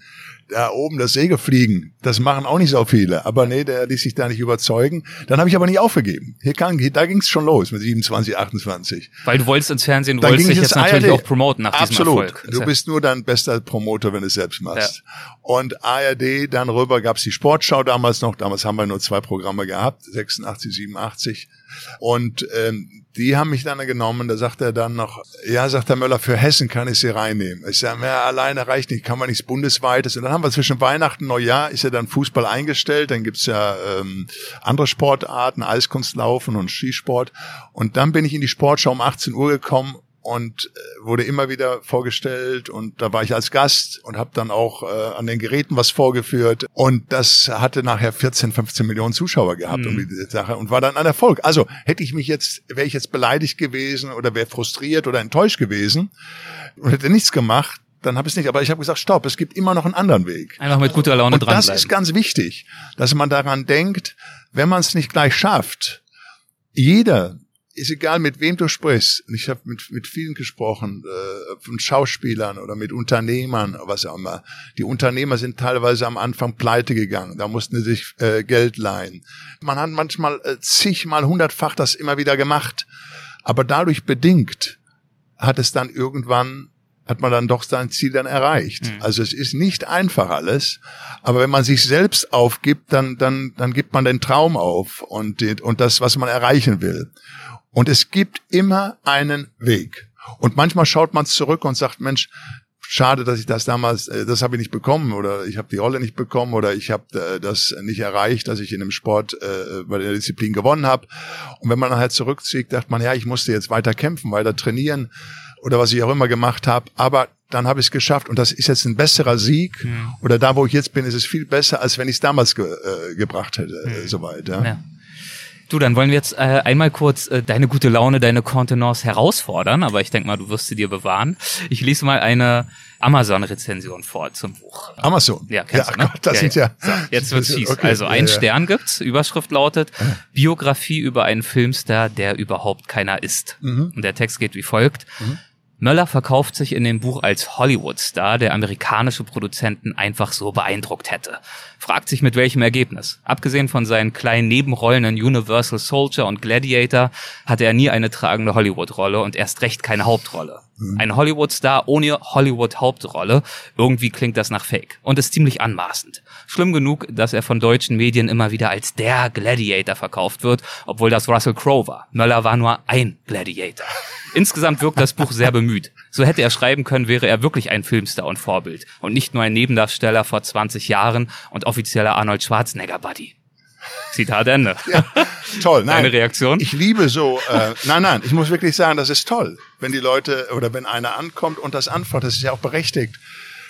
da oben das Sägefliegen, das machen auch nicht so viele. Aber nee, der ließ sich da nicht überzeugen. Dann habe ich aber nicht aufgegeben. Hier kann, da ging es schon los mit 27, 28. Weil du wolltest ins Fernsehen, du wolltest dich jetzt ARD. natürlich auch promoten nach Absolut. diesem Erfolg. Du bist nur dein bester Promoter, wenn du es selbst machst. Ja. Und ARD, dann rüber gab's die Sportschau damals noch. Damals haben wir nur zwei Programme gehabt, 86, 87. Und ähm, die haben mich dann genommen, da sagt er dann noch, ja, sagt der Möller, für Hessen kann ich sie reinnehmen. Ich sage, ja, alleine reicht nicht, kann man nichts Bundesweites. Und dann haben wir zwischen Weihnachten und Neujahr, ist ja dann Fußball eingestellt, dann gibt's ja ähm, andere Sportarten, Eiskunstlaufen und Skisport. Und dann bin ich in die Sportschau um 18 Uhr gekommen und äh, wurde immer wieder vorgestellt und da war ich als Gast und habe dann auch äh, an den Geräten was vorgeführt und das hatte nachher 14, 15 Millionen Zuschauer gehabt mhm. um diese Sache und war dann ein Erfolg. Also hätte ich mich jetzt, wäre ich jetzt beleidigt gewesen oder wäre frustriert oder enttäuscht gewesen und hätte nichts gemacht, dann habe ich es nicht. Aber ich habe gesagt, stopp, es gibt immer noch einen anderen Weg. Einfach mit guter Laune und dran. Das ist ganz wichtig, dass man daran denkt, wenn man es nicht gleich schafft, jeder ist egal, mit wem du sprichst. Ich habe mit, mit vielen gesprochen, äh, von Schauspielern oder mit Unternehmern, was auch immer. Die Unternehmer sind teilweise am Anfang pleite gegangen. Da mussten sie sich äh, Geld leihen. Man hat manchmal äh, zigmal, hundertfach das immer wieder gemacht. Aber dadurch bedingt hat es dann irgendwann hat man dann doch sein Ziel dann erreicht. Mhm. Also es ist nicht einfach alles, aber wenn man sich selbst aufgibt, dann dann dann gibt man den Traum auf und und das, was man erreichen will. Und es gibt immer einen Weg. Und manchmal schaut man zurück und sagt, Mensch, schade, dass ich das damals, äh, das habe ich nicht bekommen oder ich habe die Rolle nicht bekommen oder ich habe äh, das nicht erreicht, dass ich in dem Sport äh, bei der Disziplin gewonnen habe. Und wenn man dann halt zurückzieht, dachte man, ja, ich musste jetzt weiter kämpfen, weiter trainieren oder was ich auch immer gemacht habe. Aber dann habe ich es geschafft und das ist jetzt ein besserer Sieg. Mhm. Oder da, wo ich jetzt bin, ist es viel besser, als wenn ich es damals ge äh, gebracht hätte, mhm. soweit. Ja. ja. Du, dann wollen wir jetzt äh, einmal kurz äh, deine gute Laune, deine Contenance herausfordern, aber ich denke mal, du wirst sie dir bewahren. Ich lese mal eine Amazon-Rezension vor zum Buch. Amazon? Ja, kennst ja, du, ne? Gott, das ja, sind ja. So, jetzt wird's <laughs> fies. Okay. Also ein ja, Stern gibt's, Überschrift lautet Biografie über einen Filmstar, der überhaupt keiner ist. Mhm. Und der Text geht wie folgt. Mhm. Möller verkauft sich in dem Buch als Hollywood-Star, der amerikanische Produzenten einfach so beeindruckt hätte. Fragt sich mit welchem Ergebnis. Abgesehen von seinen kleinen Nebenrollen in Universal Soldier und Gladiator hatte er nie eine tragende Hollywood-Rolle und erst recht keine Hauptrolle. Mhm. Ein Hollywood-Star ohne Hollywood-Hauptrolle. Irgendwie klingt das nach Fake und ist ziemlich anmaßend. Schlimm genug, dass er von deutschen Medien immer wieder als der Gladiator verkauft wird, obwohl das Russell Crowe war. Möller war nur ein Gladiator. Insgesamt wirkt das Buch sehr bemüht. So hätte er schreiben können, wäre er wirklich ein Filmstar und Vorbild und nicht nur ein Nebendarsteller vor 20 Jahren und offizieller Arnold Schwarzenegger-Buddy. Zitat Ende. Ja, toll. Nein, Deine Reaktion? Ich liebe so, äh, nein, nein, ich muss wirklich sagen, das ist toll, wenn die Leute oder wenn einer ankommt und das antwortet, das ist ja auch berechtigt.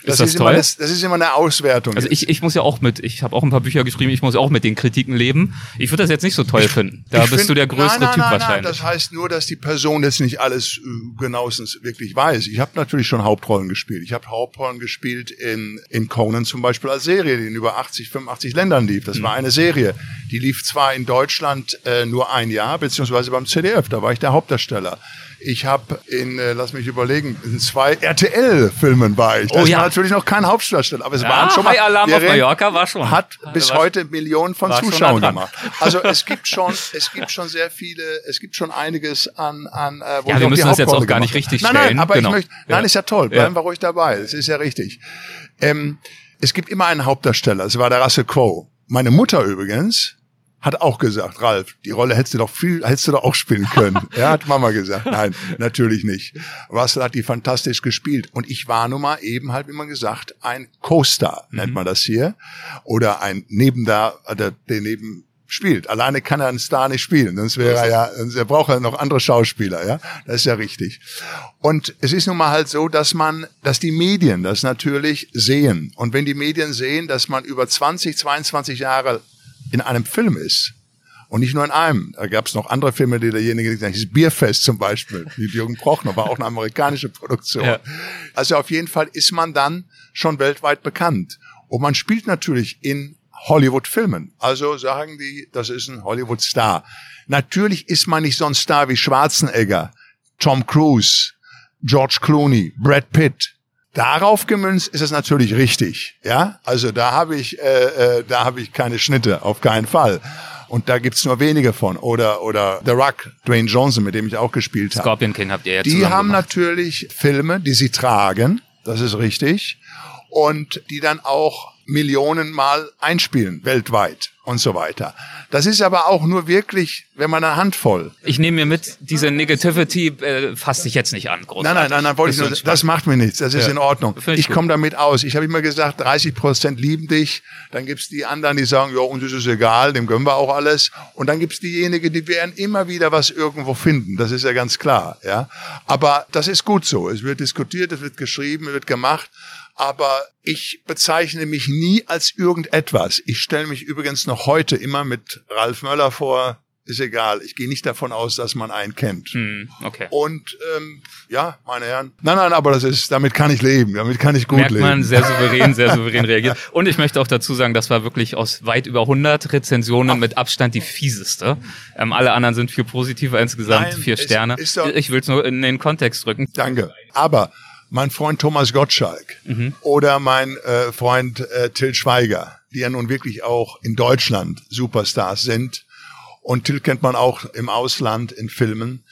Das ist, das, ist toll? Immer, das, das, ist immer eine Auswertung. Also ich, ich muss ja auch mit, ich habe auch ein paar Bücher geschrieben, ich muss auch mit den Kritiken leben. Ich würde das jetzt nicht so toll finden. Da bist find, du der größere nein, nein, Typ nein, wahrscheinlich. Das heißt nur, dass die Person jetzt nicht alles äh, genauestens wirklich weiß. Ich habe natürlich schon Hauptrollen gespielt. Ich habe Hauptrollen gespielt in, in Conan zum Beispiel als Serie, die in über 80, 85 Ländern lief. Das mhm. war eine Serie. Die lief zwar in Deutschland äh, nur ein Jahr, beziehungsweise beim CDF, da war ich der Hauptdarsteller. Ich habe in, äh, lass mich überlegen, in zwei RTL-Filmen war ich. Das oh, ja. war natürlich noch kein Hauptdarsteller, aber es ja, waren schon mal. High Alarm auf Mallorca war schon. Hat bis heute Millionen von Zuschauern gemacht. Also es gibt <laughs> schon, es gibt schon sehr viele, es gibt schon einiges an, an äh, wo Ja, wir müssen das jetzt auch gar nicht richtig nein, stellen. Nein, aber genau. ich möchte, nein, ja. ist ja toll. Bleiben wir ruhig dabei. Das ist ja richtig. Ähm, es gibt immer einen Hauptdarsteller. Es war der Russell Crowe. Meine Mutter übrigens hat auch gesagt, Ralf, die Rolle hättest du doch viel, hättest du doch auch spielen können. <laughs> Er hat Mama gesagt, nein, natürlich nicht. Russell hat die fantastisch gespielt. Und ich war nun mal eben halt, wie man gesagt, ein Co-Star, mhm. nennt man das hier. Oder ein Nebendar, der, der neben spielt. Alleine kann er einen Star nicht spielen, sonst wäre er ja, er braucht er noch andere Schauspieler, ja. Das ist ja richtig. Und es ist nun mal halt so, dass man, dass die Medien das natürlich sehen. Und wenn die Medien sehen, dass man über 20, 22 Jahre in einem Film ist. Und nicht nur in einem. Da gab es noch andere Filme, die derjenige gesagt hat, Bierfest zum Beispiel, mit Jürgen Prochner, war auch eine amerikanische Produktion. Ja. Also auf jeden Fall ist man dann schon weltweit bekannt. Und man spielt natürlich in Hollywood-Filmen. Also sagen die, das ist ein Hollywood-Star. Natürlich ist man nicht so ein Star wie Schwarzenegger, Tom Cruise, George Clooney, Brad Pitt. Darauf gemünzt ist es natürlich richtig, ja. Also da habe ich, äh, äh, da habe ich keine Schnitte, auf keinen Fall. Und da gibt's nur wenige von. Oder oder The Rock, Dwayne Johnson, mit dem ich auch gespielt habe. Scorpion King habt ihr ja Die haben gemacht. natürlich Filme, die sie tragen, das ist richtig, und die dann auch Millionen Mal einspielen weltweit und so weiter. Das ist aber auch nur wirklich, wenn man eine Handvoll. Ich nehme mir mit, diese Negativity äh, fasst sich jetzt nicht an. Großartig. Nein, nein, nein, nein, wollte ich nur, das macht mir nichts, das ist ja. in Ordnung. Ich, ich komme damit aus. Ich habe immer gesagt, 30 Prozent lieben dich, dann gibt's die anderen, die sagen, ja, uns ist es egal, dem gönnen wir auch alles. Und dann gibt's diejenigen, die werden immer wieder was irgendwo finden. Das ist ja ganz klar, ja. Aber das ist gut so. Es wird diskutiert, es wird geschrieben, es wird gemacht aber ich bezeichne mich nie als irgendetwas. Ich stelle mich übrigens noch heute immer mit Ralf Möller vor. Ist egal. Ich gehe nicht davon aus, dass man einen kennt. Hm, okay. Und ähm, ja, meine Herren. Nein, nein, aber das ist, damit kann ich leben. Damit kann ich gut Merkt leben. man sehr souverän, sehr souverän <laughs> reagiert. Und ich möchte auch dazu sagen, das war wirklich aus weit über 100 Rezensionen Ach. mit Abstand die fieseste. Ähm, alle anderen sind viel positiver insgesamt, nein, vier Sterne. Ist, ist doch, ich will es nur in den Kontext drücken. Danke. Aber mein Freund Thomas Gottschalk mhm. oder mein äh, Freund äh, Till Schweiger, die ja nun wirklich auch in Deutschland Superstars sind. Und Till kennt man auch im Ausland in Filmen.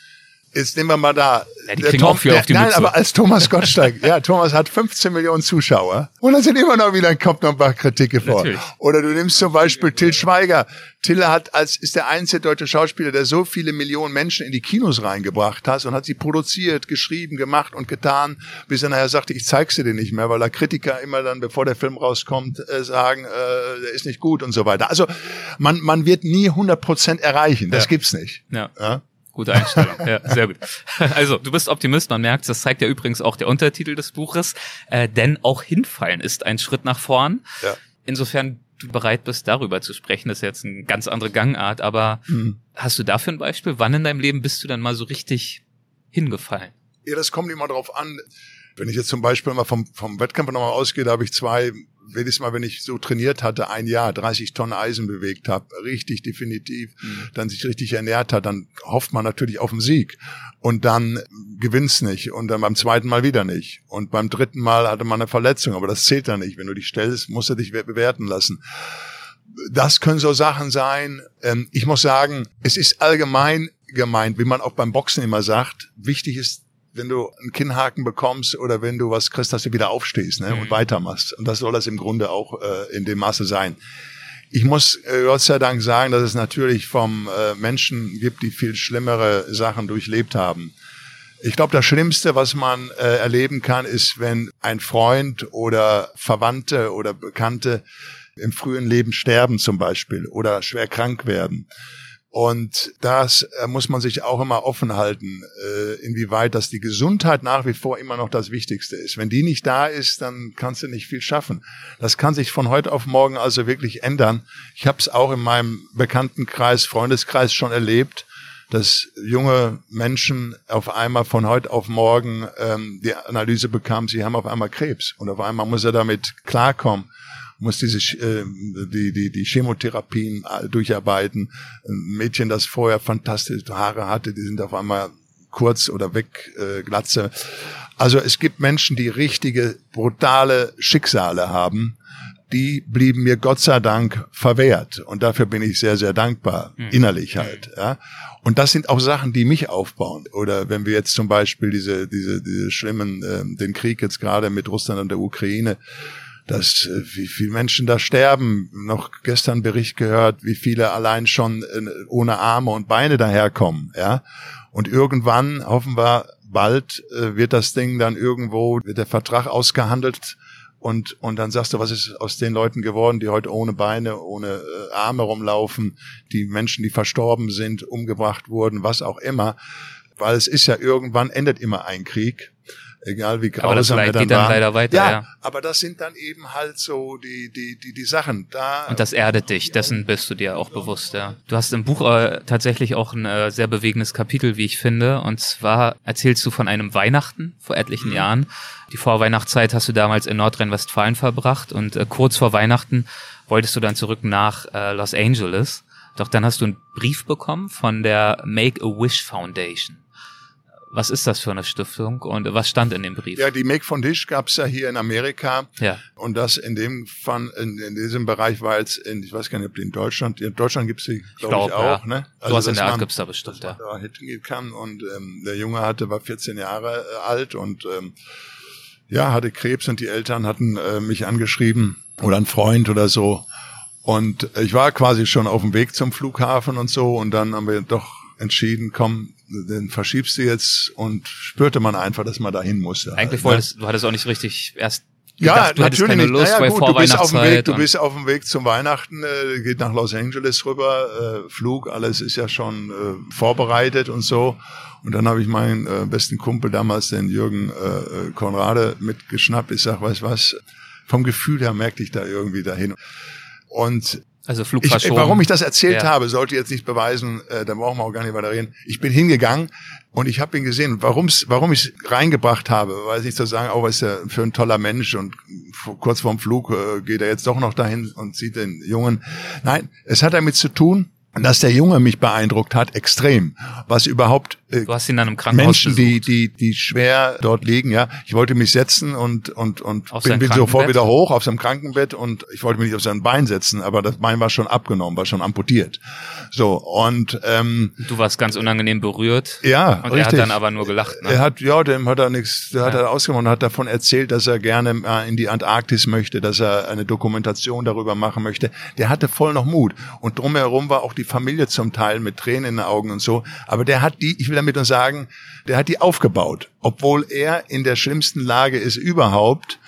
Jetzt nehmen wir mal da. Ja, die kriegen Tom, auch viel der, auf die Nein, Mütze. aber als Thomas Gottschalk, <laughs> ja, Thomas hat 15 Millionen Zuschauer und dann sind immer noch wieder kommt noch ein paar Kritik vor. Natürlich. Oder du nimmst zum Beispiel Till Schweiger. Till hat als ist der einzige deutsche Schauspieler, der so viele Millionen Menschen in die Kinos reingebracht hat und hat sie produziert, geschrieben, gemacht und getan, bis er nachher sagte, ich zeig's dir nicht mehr, weil da Kritiker immer dann, bevor der Film rauskommt, äh, sagen, äh, der ist nicht gut und so weiter. Also man man wird nie 100 Prozent erreichen. Das ja. gibt's nicht. Ja. ja? Gute Einstellung. Ja, sehr gut. <laughs> Also, du bist Optimist, man merkt, das zeigt ja übrigens auch der Untertitel des Buches, äh, denn auch hinfallen ist ein Schritt nach vorn. Ja. Insofern du bereit bist, darüber zu sprechen, das ist jetzt eine ganz andere Gangart, aber mhm. hast du dafür ein Beispiel? Wann in deinem Leben bist du dann mal so richtig hingefallen? Ja, das kommt immer drauf an. Wenn ich jetzt zum Beispiel mal vom, vom Wettkampf nochmal ausgehe, da habe ich zwei jedes Mal, wenn ich so trainiert hatte, ein Jahr 30 Tonnen Eisen bewegt habe, richtig definitiv, mhm. dann sich richtig ernährt hat, dann hofft man natürlich auf den Sieg. Und dann gewinnt's nicht. Und dann beim zweiten Mal wieder nicht. Und beim dritten Mal hatte man eine Verletzung, aber das zählt dann nicht. Wenn du dich stellst, musst du dich bewerten lassen. Das können so Sachen sein. Ähm, ich muss sagen, es ist allgemein gemeint, wie man auch beim Boxen immer sagt, wichtig ist wenn du einen Kinnhaken bekommst oder wenn du was kriegst, dass du wieder aufstehst ne, mhm. und weitermachst. Und das soll das im Grunde auch äh, in dem Maße sein. Ich muss äh, Gott sei Dank sagen, dass es natürlich vom äh, Menschen gibt, die viel schlimmere Sachen durchlebt haben. Ich glaube, das Schlimmste, was man äh, erleben kann, ist, wenn ein Freund oder Verwandte oder Bekannte im frühen Leben sterben zum Beispiel oder schwer krank werden. Und das äh, muss man sich auch immer offen halten, äh, inwieweit das die Gesundheit nach wie vor immer noch das Wichtigste ist. Wenn die nicht da ist, dann kannst du nicht viel schaffen. Das kann sich von heute auf morgen also wirklich ändern. Ich habe es auch in meinem Bekanntenkreis, Freundeskreis schon erlebt, dass junge Menschen auf einmal von heute auf morgen ähm, die Analyse bekamen, sie haben auf einmal Krebs und auf einmal muss er damit klarkommen muss diese äh, die die die Chemotherapien äh, durcharbeiten. Ein Mädchen, das vorher fantastische Haare hatte, die sind auf einmal kurz oder weg äh, glatze. Also es gibt Menschen, die richtige brutale Schicksale haben. Die blieben mir Gott sei Dank verwehrt und dafür bin ich sehr sehr dankbar mhm. innerlich halt. Ja. Und das sind auch Sachen, die mich aufbauen. Oder wenn wir jetzt zum Beispiel diese diese diese schlimmen äh, den Krieg jetzt gerade mit Russland und der Ukraine dass äh, wie viele Menschen da sterben. Noch gestern Bericht gehört, wie viele allein schon äh, ohne Arme und Beine daherkommen. Ja, und irgendwann hoffen wir bald äh, wird das Ding dann irgendwo wird der Vertrag ausgehandelt und und dann sagst du, was ist aus den Leuten geworden, die heute ohne Beine, ohne Arme rumlaufen, die Menschen, die verstorben sind, umgebracht wurden, was auch immer, weil es ist ja irgendwann endet immer ein Krieg egal wie grausam aber das er dann geht dann leider weiter, ja, ja, aber das sind dann eben halt so die die die die Sachen. Da und das erdet dich dessen bist du dir auch bewusst ja. Du hast im Buch äh, tatsächlich auch ein äh, sehr bewegendes Kapitel wie ich finde. Und zwar erzählst du von einem Weihnachten vor etlichen mhm. Jahren. Die Vorweihnachtszeit hast du damals in Nordrhein-Westfalen verbracht. Und äh, kurz vor Weihnachten wolltest du dann zurück nach äh, Los Angeles. Doch dann hast du einen Brief bekommen von der Make a Wish Foundation was ist das für eine Stiftung und was stand in dem Brief? Ja, die Make von Dish gab's ja hier in Amerika. Ja. Und das in dem Fall, in, in diesem Bereich war jetzt in, ich weiß gar nicht, ob die in Deutschland, in Deutschland gibt's sie, glaube glaub, ich, auch, ja. ne? Also, was in der Art gibt's da bestimmt, ja. Da hingehen kann und ähm, der Junge hatte, war 14 Jahre äh, alt und ähm, ja, hatte Krebs und die Eltern hatten äh, mich angeschrieben oder ein Freund oder so. Und ich war quasi schon auf dem Weg zum Flughafen und so und dann haben wir doch entschieden, komm, den verschiebst du jetzt und spürte man einfach, dass man dahin musste. Eigentlich wolltest, ne? du hattest auch nicht richtig erst ja, gedacht, du natürlich keine Lust, naja, gut, du bist auf dem Weg, du bist auf dem Weg zum Weihnachten, äh, geht nach Los Angeles rüber, äh, Flug, alles ist ja schon äh, vorbereitet und so. Und dann habe ich meinen äh, besten Kumpel damals, den Jürgen äh, Konrade, mitgeschnappt. Ich sag, weißt was, vom Gefühl her merkte ich da irgendwie dahin. Und also Flug ich, Warum ich das erzählt ja. habe, sollte jetzt nicht beweisen, äh, da brauchen wir auch gar nicht weiter reden. Ich bin hingegangen und ich habe ihn gesehen. Warum's, warum ich es reingebracht habe, weiß nicht zu sagen, oh, was ist der für ein toller Mensch und kurz vorm Flug äh, geht er jetzt doch noch dahin und sieht den Jungen. Nein, es hat damit zu tun, dass der Junge mich beeindruckt hat, extrem, was überhaupt äh, du hast ihn dann im Krankenhaus Menschen, die, die, die schwer dort liegen, ja. Ich wollte mich setzen und, und, und auf bin, bin sofort wieder hoch auf seinem Krankenbett und ich wollte mich nicht auf sein Bein setzen, aber das Bein war schon abgenommen, war schon amputiert. So, und, ähm, Du warst ganz unangenehm berührt. Ja, Und richtig. er hat dann aber nur gelacht, ne? Er hat, ja, dem hat er nichts, der ja. hat er ausgemacht und hat davon erzählt, dass er gerne in die Antarktis möchte, dass er eine Dokumentation darüber machen möchte. Der hatte voll noch Mut. Und drumherum war auch die Familie zum Teil mit Tränen in den Augen und so. Aber der hat die, ich will damit nur sagen, der hat die aufgebaut. Obwohl er in der schlimmsten Lage ist überhaupt,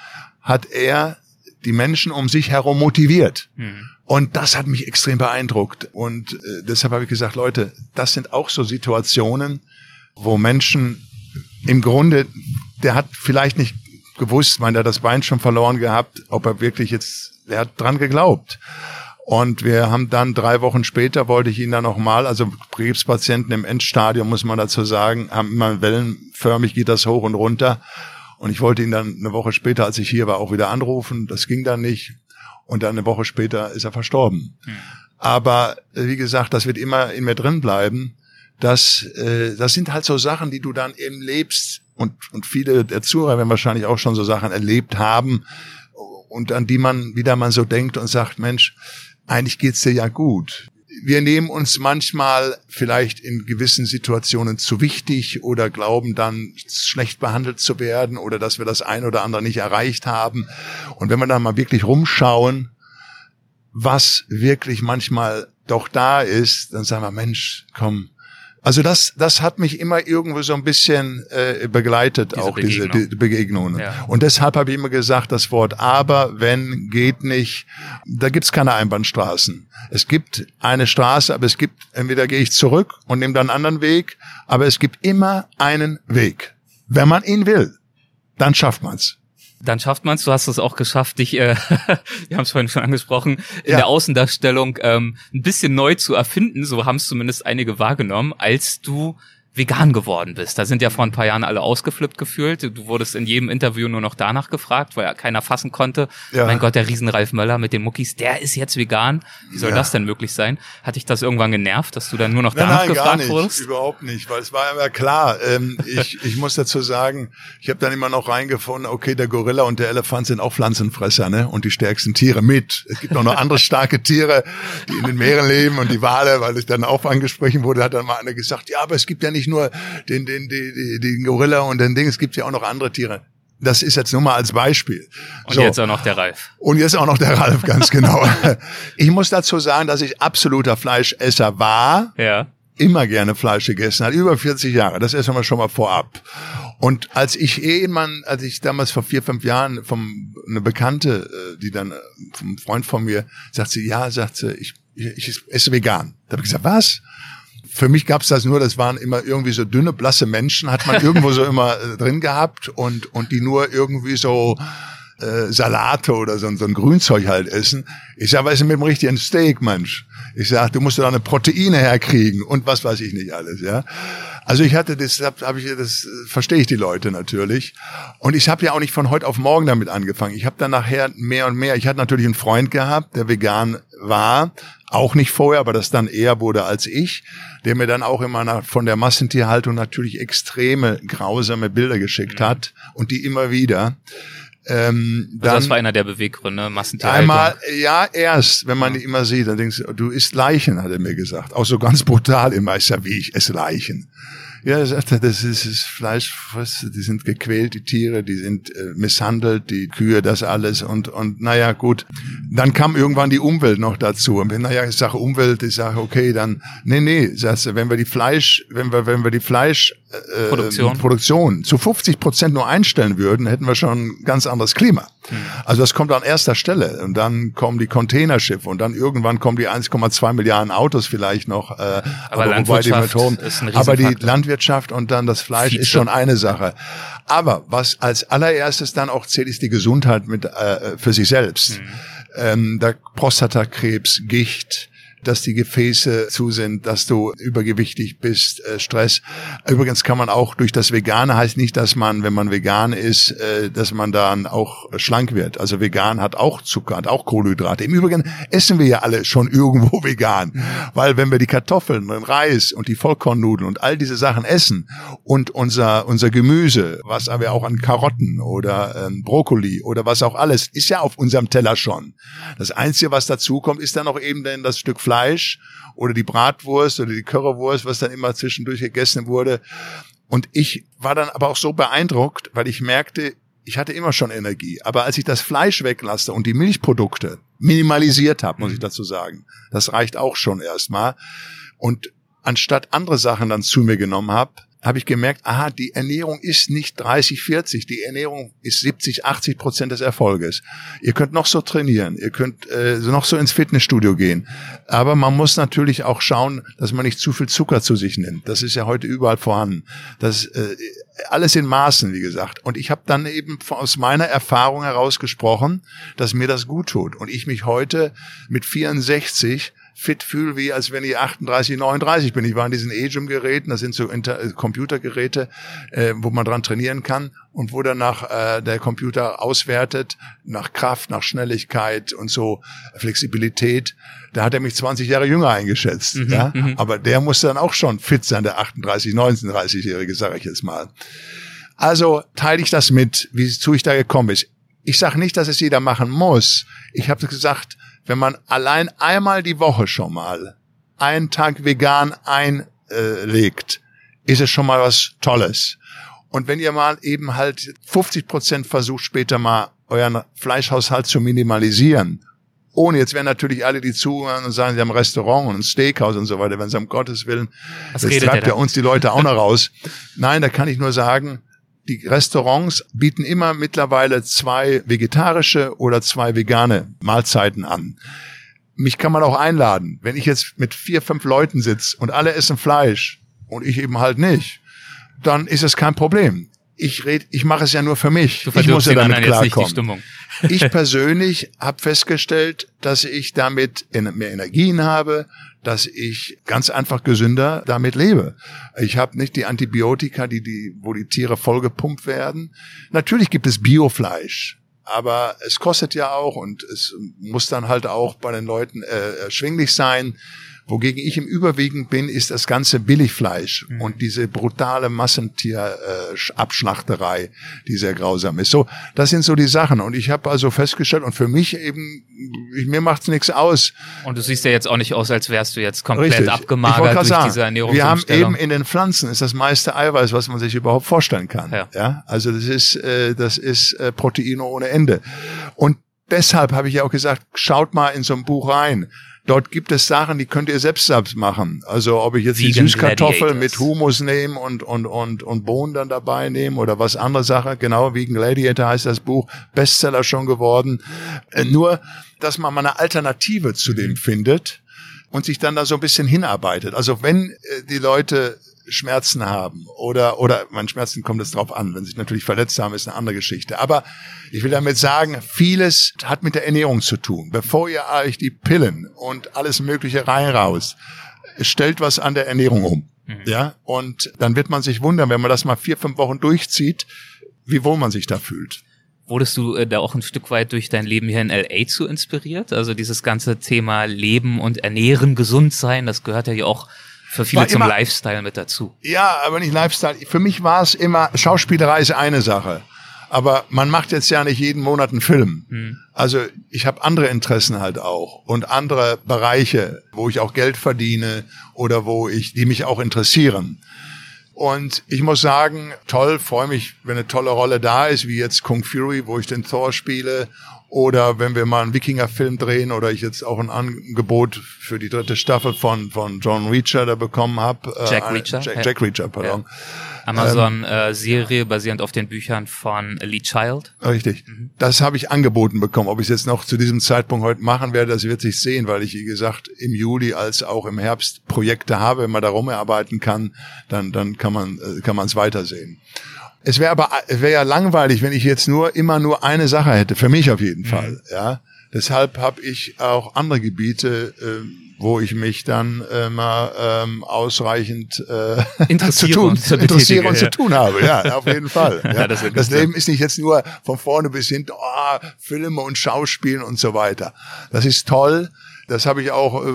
hat er die Menschen um sich herum motiviert. Mhm. Und das hat mich extrem beeindruckt. Und äh, deshalb habe ich gesagt, Leute, das sind auch so Situationen, wo Menschen im Grunde, der hat vielleicht nicht gewusst, meint er das Bein schon verloren gehabt, ob er wirklich jetzt, er hat dran geglaubt. Und wir haben dann drei Wochen später wollte ich ihn dann nochmal, also Krebspatienten im Endstadium, muss man dazu sagen, haben immer wellenförmig geht das hoch und runter. Und ich wollte ihn dann eine Woche später, als ich hier war, auch wieder anrufen. Das ging dann nicht. Und dann eine Woche später ist er verstorben. Hm. Aber wie gesagt, das wird immer in mir drin bleiben. Das, äh, das sind halt so Sachen, die du dann eben lebst. Und, und viele der Zuhörer werden wahrscheinlich auch schon so Sachen erlebt haben und an die man wieder mal so denkt und sagt, Mensch, eigentlich geht's dir ja gut. Wir nehmen uns manchmal vielleicht in gewissen Situationen zu wichtig oder glauben dann schlecht behandelt zu werden oder dass wir das ein oder andere nicht erreicht haben. Und wenn wir dann mal wirklich rumschauen, was wirklich manchmal doch da ist, dann sagen wir, Mensch, komm, also das, das hat mich immer irgendwo so ein bisschen äh, begleitet, diese auch Begegnung. diese die Begegnungen. Ja. Und deshalb habe ich immer gesagt, das Wort aber, wenn, geht nicht, da gibt's keine Einbahnstraßen. Es gibt eine Straße, aber es gibt, entweder gehe ich zurück und nehme dann einen anderen Weg, aber es gibt immer einen Weg. Wenn man ihn will, dann schafft man's dann schafft man es. Du hast es auch geschafft, dich, äh, <laughs> wir haben es vorhin schon angesprochen, in ja. der Außendarstellung ähm, ein bisschen neu zu erfinden. So haben es zumindest einige wahrgenommen, als du vegan geworden bist. Da sind ja vor ein paar Jahren alle ausgeflippt gefühlt. Du wurdest in jedem Interview nur noch danach gefragt, weil ja keiner fassen konnte. Ja. Mein Gott, der Riesenralf Möller mit den Muckis, der ist jetzt vegan. Wie soll ja. das denn möglich sein? Hat dich das irgendwann genervt, dass du dann nur noch nein, danach nein, gefragt gar nicht, wurdest? Überhaupt nicht, weil es war immer klar. Ähm, ich, ich muss dazu sagen, ich habe dann immer noch reingefunden, okay, der Gorilla und der Elefant sind auch Pflanzenfresser, ne? Und die stärksten Tiere mit. Es gibt auch noch andere <laughs> starke Tiere, die in den Meeren leben und die Wale, weil ich dann auch angesprochen wurde, hat dann mal einer gesagt, ja, aber es gibt ja nicht nur den, den, den, den Gorilla und den Ding. Es gibt ja auch noch andere Tiere. Das ist jetzt nur mal als Beispiel. Und so. jetzt auch noch der Ralf. Und jetzt auch noch der Ralf, ganz <laughs> genau. ich muss dazu sagen, dass ich absoluter Fleischesser war. Ja. Immer gerne Fleisch gegessen hat. Über 40 Jahre. Das essen wir schon mal vorab. Und als ich Ehemann, als ich damals vor vier, fünf Jahren vom, eine Bekannte, äh, die dann, äh, vom Freund von mir, sagt sie, ja, sagt sie, ich, ich, ich esse vegan. Da habe ich gesagt, was? Für mich gab's das nur, das waren immer irgendwie so dünne, blasse Menschen, hat man irgendwo so immer äh, drin gehabt und, und die nur irgendwie so äh, Salate oder so, so ein Grünzeug halt essen. Ich sag, was ist denn mit dem richtigen Steak, Mensch? Ich sag, du musst da eine Proteine herkriegen und was weiß ich nicht alles, ja. Also ich hatte das, hab, hab ich, das verstehe ich die Leute natürlich. Und ich habe ja auch nicht von heute auf morgen damit angefangen. Ich habe dann nachher mehr und mehr. Ich hatte natürlich einen Freund gehabt, der vegan war, auch nicht vorher, aber das dann eher wurde als ich, der mir dann auch immer nach, von der Massentierhaltung natürlich extreme grausame Bilder geschickt mhm. hat und die immer wieder. Ähm, dann, also das war einer der Beweggründe, Massentierhaltung. Einmal, ja, erst, wenn man die immer sieht, dann denkst du, du isst Leichen, hat er mir gesagt. Auch so ganz brutal immer, ist ja wie ich esse Leichen. Ja, er sagte, das ist das Fleisch, die sind gequält, die Tiere, die sind äh, misshandelt, die Kühe, das alles und und naja, gut. Dann kam irgendwann die Umwelt noch dazu. Und wenn naja, ich sage Umwelt, ich sage okay, dann nee, nee, sagst du, wenn wir die Fleisch, wenn wir wenn wir die Fleisch äh, Produktion. Produktion zu 50 Prozent nur einstellen würden, hätten wir schon ein ganz anderes Klima. Hm. Also das kommt an erster Stelle und dann kommen die Containerschiffe und dann irgendwann kommen die 1,2 Milliarden Autos vielleicht noch. Äh, aber, aber Landwirtschaft die Methoden, ist ein aber die Landwirtschaft und dann das Fleisch Feature. ist schon eine Sache. Aber was als allererstes dann auch zählt, ist die Gesundheit mit äh, für sich selbst. Hm. Ähm, da Prostatakrebs, Gicht, dass die Gefäße zu sind, dass du übergewichtig bist, äh, Stress. Übrigens kann man auch durch das Vegane heißt nicht, dass man, wenn man vegan ist, äh, dass man dann auch schlank wird. Also vegan hat auch Zucker, hat auch Kohlenhydrate. Im Übrigen essen wir ja alle schon <laughs> irgendwo vegan, weil wenn wir die Kartoffeln, den Reis und die Vollkornnudeln und all diese Sachen essen und unser unser Gemüse, was wir auch an Karotten oder ähm, Brokkoli oder was auch alles, ist ja auf unserem Teller schon. Das Einzige, was dazu kommt, ist dann noch eben dann das Stück Fleisch oder die Bratwurst oder die Currywurst, was dann immer zwischendurch gegessen wurde. Und ich war dann aber auch so beeindruckt, weil ich merkte, ich hatte immer schon Energie. Aber als ich das Fleisch weglasse und die Milchprodukte minimalisiert habe, muss ich mhm. dazu sagen, das reicht auch schon erstmal. Und anstatt andere Sachen dann zu mir genommen habe, habe ich gemerkt, aha, die Ernährung ist nicht 30, 40, die Ernährung ist 70, 80 Prozent des Erfolges. Ihr könnt noch so trainieren, ihr könnt äh, noch so ins Fitnessstudio gehen, aber man muss natürlich auch schauen, dass man nicht zu viel Zucker zu sich nimmt. Das ist ja heute überall vorhanden. Das äh, alles in Maßen, wie gesagt. Und ich habe dann eben aus meiner Erfahrung heraus gesprochen, dass mir das gut tut. Und ich mich heute mit 64 fit fühle, wie als wenn ich 38, 39 bin. Ich war in diesen E-Gym-Geräten, das sind so Inter äh, Computergeräte, äh, wo man dran trainieren kann und wo danach äh, der Computer auswertet, nach Kraft, nach Schnelligkeit und so Flexibilität. Da hat er mich 20 Jahre jünger eingeschätzt. Mhm, ja? Mhm. Aber der musste dann auch schon fit sein, der 38, 39-Jährige, sage ich jetzt mal. Also teile ich das mit, wie zu ich da gekommen bin. Ich sage nicht, dass es jeder machen muss. Ich habe gesagt, wenn man allein einmal die Woche schon mal einen Tag vegan einlegt, ist es schon mal was Tolles. Und wenn ihr mal eben halt 50 Prozent versucht, später mal euren Fleischhaushalt zu minimalisieren, ohne, jetzt werden natürlich alle, die zuhören und sagen, sie haben ein Restaurant und ein Steakhouse und so weiter, wenn sie um Gottes Willen, Was das treibt ja uns die Leute auch noch raus. <laughs> Nein, da kann ich nur sagen, die Restaurants bieten immer mittlerweile zwei vegetarische oder zwei vegane Mahlzeiten an. Mich kann man auch einladen. Wenn ich jetzt mit vier, fünf Leuten sitze und alle essen Fleisch und ich eben halt nicht, dann ist es kein Problem. Ich red, ich mache es ja nur für mich. Ich muss ja damit klarkommen. ich <laughs> persönlich habe festgestellt, dass ich damit mehr Energien habe, dass ich ganz einfach gesünder damit lebe. Ich habe nicht die Antibiotika, die, die, wo die Tiere vollgepumpt werden. Natürlich gibt es Biofleisch, aber es kostet ja auch und es muss dann halt auch bei den Leuten äh, erschwinglich sein. Wogegen ich im Überwiegen bin, ist das ganze Billigfleisch mhm. und diese brutale Massentierabschlachterei, die sehr grausam ist. So, das sind so die Sachen. Und ich habe also festgestellt, und für mich eben, mir macht's nichts aus. Und du siehst ja jetzt auch nicht aus, als wärst du jetzt komplett Richtig. abgemagert durch sagen, diese Ernährung. Wir haben eben in den Pflanzen ist das meiste Eiweiß, was man sich überhaupt vorstellen kann. Ja, ja? also das ist, äh, das ist äh, Proteine ohne Ende. Und deshalb habe ich ja auch gesagt, schaut mal in so ein Buch rein. Dort gibt es Sachen, die könnt ihr selbst selbst machen. Also ob ich jetzt Vegan die Süßkartoffel mit Humus nehme und, und, und, und Bohnen dann dabei nehme oder was andere Sache. Genau, Vegan Gladiator heißt das Buch. Bestseller schon geworden. Äh, nur, dass man mal eine Alternative zu dem findet und sich dann da so ein bisschen hinarbeitet. Also wenn äh, die Leute Schmerzen haben oder oder man Schmerzen kommt es drauf an, wenn sie sich natürlich verletzt haben, ist eine andere Geschichte. Aber ich will damit sagen, vieles hat mit der Ernährung zu tun. Bevor ihr euch die Pillen und alles Mögliche rein raus, stellt was an der Ernährung um. Mhm. Ja, und dann wird man sich wundern, wenn man das mal vier, fünf Wochen durchzieht, wie wohl man sich da fühlt. Wurdest du äh, da auch ein Stück weit durch dein Leben hier in LA zu inspiriert? Also dieses ganze Thema Leben und Ernähren, gesund sein, das gehört ja auch für viele zum immer, Lifestyle mit dazu. Ja, aber nicht Lifestyle. Für mich war es immer, Schauspielerei ist eine Sache. Aber man macht jetzt ja nicht jeden Monat einen Film. Hm. Also ich habe andere Interessen halt auch und andere Bereiche, wo ich auch Geld verdiene oder wo ich, die mich auch interessieren. Und ich muss sagen, toll, freue mich, wenn eine tolle Rolle da ist, wie jetzt Kung Fury, wo ich den Thor spiele oder wenn wir mal einen Wikinger-Film drehen oder ich jetzt auch ein Angebot für die dritte Staffel von, von John Reacher da bekommen habe. Äh, Jack Reacher. Jack, Jack Reacher, pardon. Ja. Amazon-Serie ähm, äh, basierend auf den Büchern von Lee Child. Richtig. Mhm. Das habe ich angeboten bekommen. Ob ich es jetzt noch zu diesem Zeitpunkt heute machen werde, das wird sich sehen, weil ich, wie gesagt, im Juli als auch im Herbst Projekte habe. Wenn man darum erarbeiten kann, dann, dann kann man äh, kann man es weitersehen. Es wäre aber, es wäre ja langweilig, wenn ich jetzt nur immer nur eine Sache hätte. Für mich auf jeden mhm. Fall, ja. Deshalb habe ich auch andere Gebiete, äh, wo ich mich dann äh, mal ähm, ausreichend äh, <laughs> interessiere, zu tun, zu interessiere und ja. zu tun habe. Ja, auf jeden <laughs> Fall. Ja. ja das, das Leben ist nicht jetzt nur von vorne bis hinten, oh, Filme und Schauspielen und so weiter. Das ist toll. Das habe ich auch äh,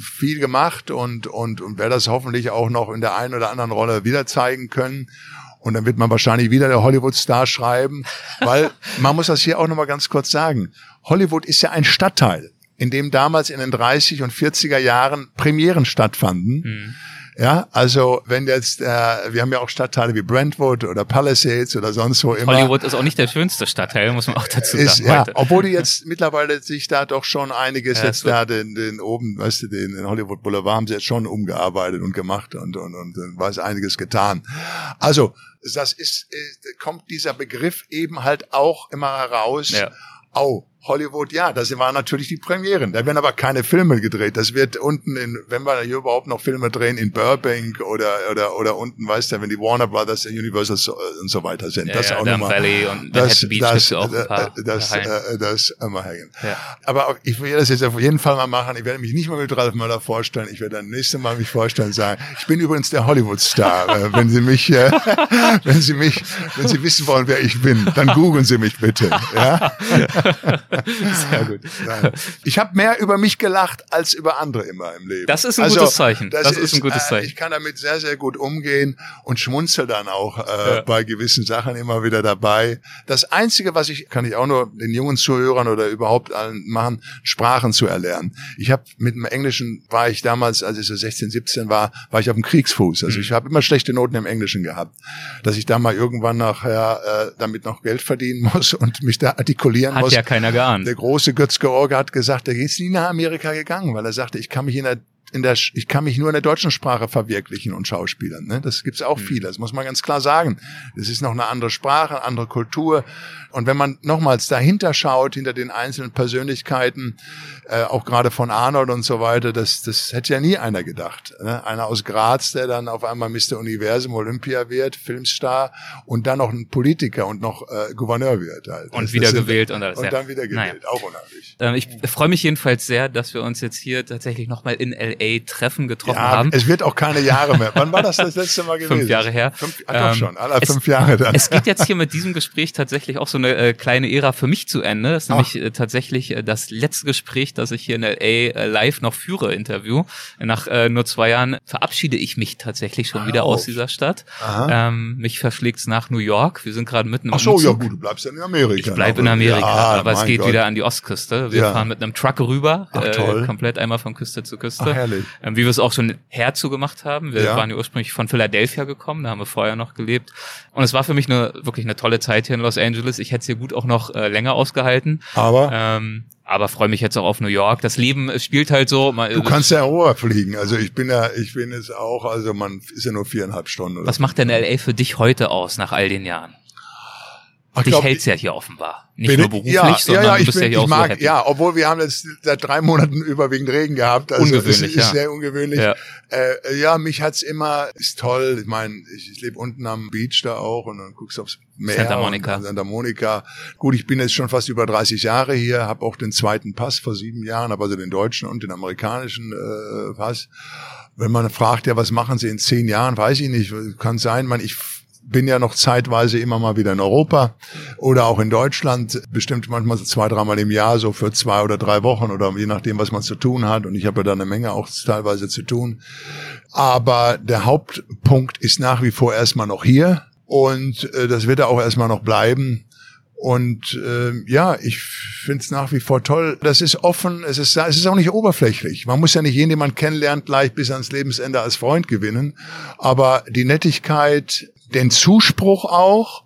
viel gemacht und, und, und werde das hoffentlich auch noch in der einen oder anderen Rolle wieder zeigen können. Und dann wird man wahrscheinlich wieder der Hollywood-Star schreiben, weil <laughs> man muss das hier auch nochmal ganz kurz sagen. Hollywood ist ja ein Stadtteil, in dem damals in den 30 und 40er Jahren Premieren stattfanden. Mhm. Ja, also wenn jetzt, äh, wir haben ja auch Stadtteile wie Brentwood oder Palisades oder sonst wo immer. Hollywood ist auch nicht der schönste Stadtteil, muss man auch dazu ist, sagen. Ja, heute. obwohl die jetzt mittlerweile sich da doch schon einiges ja, jetzt da den, den oben, weißt du, den, den Hollywood Boulevard haben sie jetzt schon umgearbeitet und gemacht und und und, und weiß einiges getan. Also das ist, äh, kommt dieser Begriff eben halt auch immer heraus. Ja. Oh, Hollywood, ja, das waren natürlich die Premieren. Da werden aber keine Filme gedreht. Das wird unten in, wenn wir hier überhaupt noch Filme drehen, in Burbank oder oder oder unten, weißt du, wenn die Warner Brothers, Universal und so weiter sind. Ja, das ja, auch nochmal. Valley und das, Beach das, auch ein paar das, das, äh, das immer hängen. Ja. Aber ich will das jetzt auf jeden Fall mal machen. Ich werde mich nicht mal mit Ralf Möller vorstellen. Ich werde dann nächste Mal mich vorstellen und sagen, ich bin übrigens der Hollywood-Star. <laughs> Äh, wenn Sie mich, äh, <laughs> wenn Sie mich, wenn Sie wissen wollen, wer ich bin, dann googeln Sie mich bitte. Ja. <laughs> <laughs> Sehr gut. Ich habe mehr über mich gelacht als über andere immer im Leben. Das ist ein also, gutes Zeichen. Das, das ist, ist, ein gutes äh, Zeichen. ich kann damit sehr, sehr gut umgehen und schmunzel dann auch äh, ja. bei gewissen Sachen immer wieder dabei. Das Einzige, was ich, kann ich auch nur den jungen Zuhörern oder überhaupt allen machen, Sprachen zu erlernen. Ich habe mit dem Englischen, war ich damals, als ich so 16, 17 war, war ich auf dem Kriegsfuß. Also mhm. ich habe immer schlechte Noten im Englischen gehabt. Dass ich da mal irgendwann nachher äh, damit noch Geld verdienen <laughs> muss und mich da artikulieren Hat muss. Hat ja keiner geahnt. Der große Götz George hat gesagt, er ist nie nach Amerika gegangen, weil er sagte, ich kann mich in der in der, ich kann mich nur in der deutschen Sprache verwirklichen und Schauspielern. Ne? Das gibt's auch mhm. viele, das muss man ganz klar sagen. Das ist noch eine andere Sprache, eine andere Kultur. Und wenn man nochmals dahinter schaut, hinter den einzelnen Persönlichkeiten, äh, auch gerade von Arnold und so weiter, das, das hätte ja nie einer gedacht. Ne? Einer aus Graz, der dann auf einmal Mr. Universum Olympia wird, Filmstar und dann noch ein Politiker und noch äh, Gouverneur wird. Halt. Und das, wieder das gewählt und alles. Und ja. dann wieder gewählt, naja. auch unheimlich. Ähm, ich freue mich jedenfalls sehr, dass wir uns jetzt hier tatsächlich nochmal in L.A. treffen, getroffen ja, haben. Es wird auch keine Jahre mehr. Wann war das das letzte Mal <laughs> gewesen? Fünf Jahre her. Fünf, ah, doch ähm, schon, alle fünf Jahre dann. Es geht jetzt hier mit diesem Gespräch tatsächlich auch so eine äh, kleine Ära für mich zu Ende. Das ist Ach. nämlich äh, tatsächlich äh, das letzte Gespräch, das ich hier in L.A. Äh, live noch führe, Interview. Nach äh, nur zwei Jahren verabschiede ich mich tatsächlich schon wieder aus dieser Stadt. Ähm, mich verschlägt's nach New York. Wir sind gerade mitten im Ach so, Umzug. ja gut, du bleibst ja in Amerika. Ich bleib in Amerika, ja, aber es geht Gott. wieder an die Ostküste. Wir ja. fahren mit einem Truck rüber, Ach, äh, komplett einmal von Küste zu Küste. Herrlich. Ähm, wie wir es auch schon herzu gemacht haben. Wir ja. waren ja ursprünglich von Philadelphia gekommen, da haben wir vorher noch gelebt. Und es war für mich eine wirklich eine tolle Zeit hier in Los Angeles. Ich hätte es hier gut auch noch äh, länger ausgehalten. Aber ähm, aber freue mich jetzt auch auf New York. Das Leben spielt halt so. Man, du kannst ja auch fliegen. Also ich bin ja, ich bin es auch. Also man ist ja nur viereinhalb Stunden. Was macht denn LA für dich heute aus nach all den Jahren? Ach, dich glaub, hält's ja hier offenbar. Nicht nur beruflich, ja, sondern ja, ja, du bist bin, ja hier ich auch mag, so Ja, obwohl wir haben jetzt seit drei Monaten überwiegend Regen gehabt. Also ungewöhnlich, ist, ja. ist sehr ungewöhnlich. Ja, äh, ja mich hat's immer, ist toll. Ich meine, ich, ich lebe unten am Beach da auch und dann guckst du aufs Meer. Santa Monica. Santa Monica. Gut, ich bin jetzt schon fast über 30 Jahre hier, habe auch den zweiten Pass vor sieben Jahren, habe also den deutschen und den amerikanischen äh, Pass. Wenn man fragt, ja, was machen Sie in zehn Jahren, weiß ich nicht. Kann sein, man, ich bin ja noch zeitweise immer mal wieder in Europa oder auch in Deutschland, bestimmt manchmal so zwei, dreimal im Jahr, so für zwei oder drei Wochen oder je nachdem, was man zu tun hat. Und ich habe ja da eine Menge auch teilweise zu tun. Aber der Hauptpunkt ist nach wie vor erstmal noch hier und äh, das wird ja auch erstmal noch bleiben. Und äh, ja, ich finde es nach wie vor toll. Das ist offen, es ist, es ist auch nicht oberflächlich. Man muss ja nicht jeden, den man kennenlernt, gleich bis ans Lebensende als Freund gewinnen. Aber die Nettigkeit, den Zuspruch auch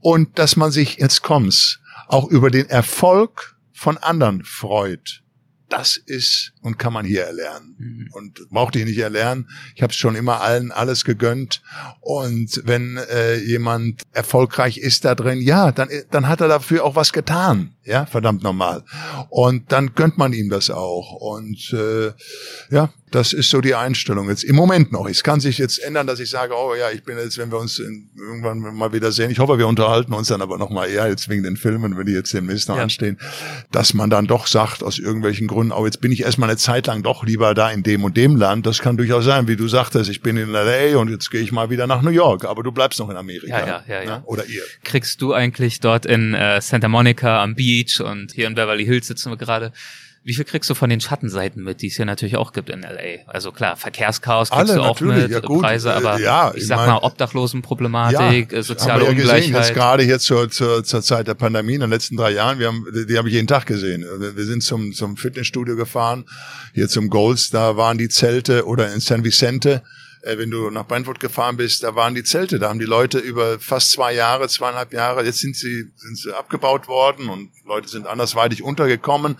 und dass man sich, jetzt kommt's, auch über den Erfolg von anderen freut. Das ist und kann man hier erlernen. Mhm. Und braucht ich nicht erlernen. Ich habe es schon immer allen alles gegönnt. Und wenn äh, jemand erfolgreich ist da drin, ja, dann, dann hat er dafür auch was getan. Ja, verdammt normal. Und dann gönnt man ihm das auch. Und äh, ja, Das ist so die Einstellung jetzt im Moment noch. Es kann sich jetzt ändern, dass ich sage, oh ja, ich bin jetzt, wenn wir uns irgendwann mal wieder sehen, ich hoffe, wir unterhalten uns dann aber noch mal eher jetzt wegen den Filmen, wenn die jetzt demnächst noch ja. anstehen, dass man dann doch sagt, aus irgendwelchen Gründen, oh, jetzt bin ich erstmal eine Zeit lang doch lieber da in dem und dem Land. Das kann durchaus sein, wie du sagtest, ich bin in LA und jetzt gehe ich mal wieder nach New York, aber du bleibst noch in Amerika. Ja, ja, ja, ja. Ne? Oder ihr. Kriegst du eigentlich dort in äh, Santa Monica am Beach und hier in Beverly Hills sitzen wir gerade, wie viel kriegst du von den Schattenseiten mit, die es hier natürlich auch gibt in LA? Also klar, Verkehrschaos kriegst Alle, du auch mit, ja, Preise, aber ja, ich, ich sag mein, mal Obdachlosenproblematik, ja, soziale haben wir ja Ungleichheit. Gesehen, gerade jetzt zur, zur, zur Zeit der Pandemie in den letzten drei Jahren, wir haben, die habe ich jeden Tag gesehen. Wir sind zum, zum Fitnessstudio gefahren, hier zum Golds, da waren die Zelte oder in San Vicente, äh, wenn du nach Brentwood gefahren bist, da waren die Zelte, da haben die Leute über fast zwei Jahre, zweieinhalb Jahre, jetzt sind sie, sind sie abgebaut worden und Leute sind andersweitig untergekommen.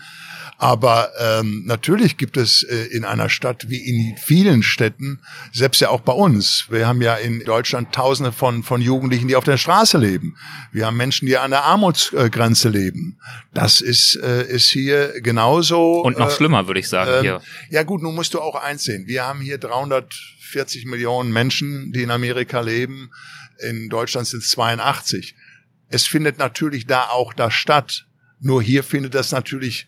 Aber ähm, natürlich gibt es äh, in einer Stadt wie in vielen Städten, selbst ja auch bei uns, wir haben ja in Deutschland Tausende von, von Jugendlichen, die auf der Straße leben. Wir haben Menschen, die an der Armutsgrenze leben. Das ist, äh, ist hier genauso. Und noch äh, schlimmer, würde ich sagen. Äh, hier. Ja gut, nun musst du auch eins sehen. Wir haben hier 340 Millionen Menschen, die in Amerika leben. In Deutschland sind es 82. Es findet natürlich da auch das statt. Nur hier findet das natürlich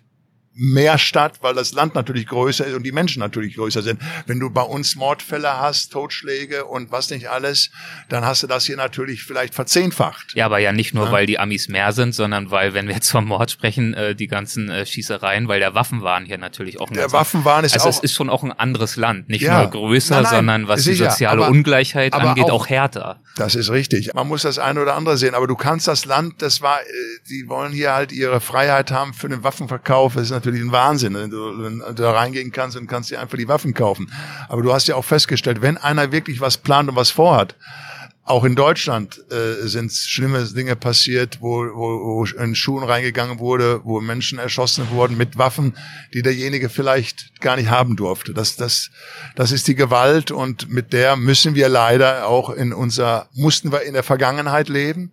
mehr statt, weil das Land natürlich größer ist und die Menschen natürlich größer sind. Wenn du bei uns Mordfälle hast, Totschläge und was nicht alles, dann hast du das hier natürlich vielleicht verzehnfacht. Ja, aber ja nicht nur, ja. weil die Amis mehr sind, sondern weil, wenn wir jetzt vom Mord sprechen, äh, die ganzen äh, Schießereien, weil der Waffenwahn hier natürlich auch ein Der Waffenwahn ist also auch... es ist schon auch ein anderes Land, nicht ja. nur größer, nein, nein, sondern was sicher, die soziale aber, Ungleichheit aber angeht, auch, auch, härter. Das ist richtig. Man muss das eine oder andere sehen, aber du kannst das Land, das war, äh, die wollen hier halt ihre Freiheit haben für den Waffenverkauf, das ist natürlich ein Wahnsinn, wenn du, wenn du da reingehen kannst und kannst dir einfach die Waffen kaufen. Aber du hast ja auch festgestellt, wenn einer wirklich was plant und was vorhat, auch in Deutschland äh, sind schlimme Dinge passiert, wo, wo, wo in Schuhen reingegangen wurde, wo Menschen erschossen wurden mit Waffen, die derjenige vielleicht gar nicht haben durfte. Das, das, das ist die Gewalt und mit der müssen wir leider auch in unser, mussten wir in der Vergangenheit leben,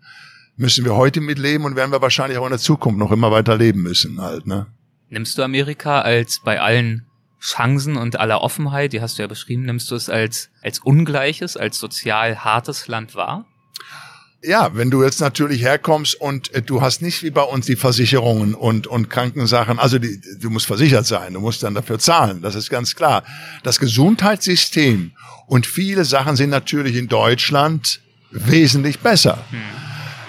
müssen wir heute mitleben und werden wir wahrscheinlich auch in der Zukunft noch immer weiter leben müssen halt. Ne? Nimmst du Amerika als bei allen Chancen und aller Offenheit, die hast du ja beschrieben, nimmst du es als, als ungleiches, als sozial hartes Land wahr? Ja, wenn du jetzt natürlich herkommst und äh, du hast nicht wie bei uns die Versicherungen und, und Krankensachen, also die, du musst versichert sein, du musst dann dafür zahlen, das ist ganz klar. Das Gesundheitssystem und viele Sachen sind natürlich in Deutschland wesentlich besser. Hm.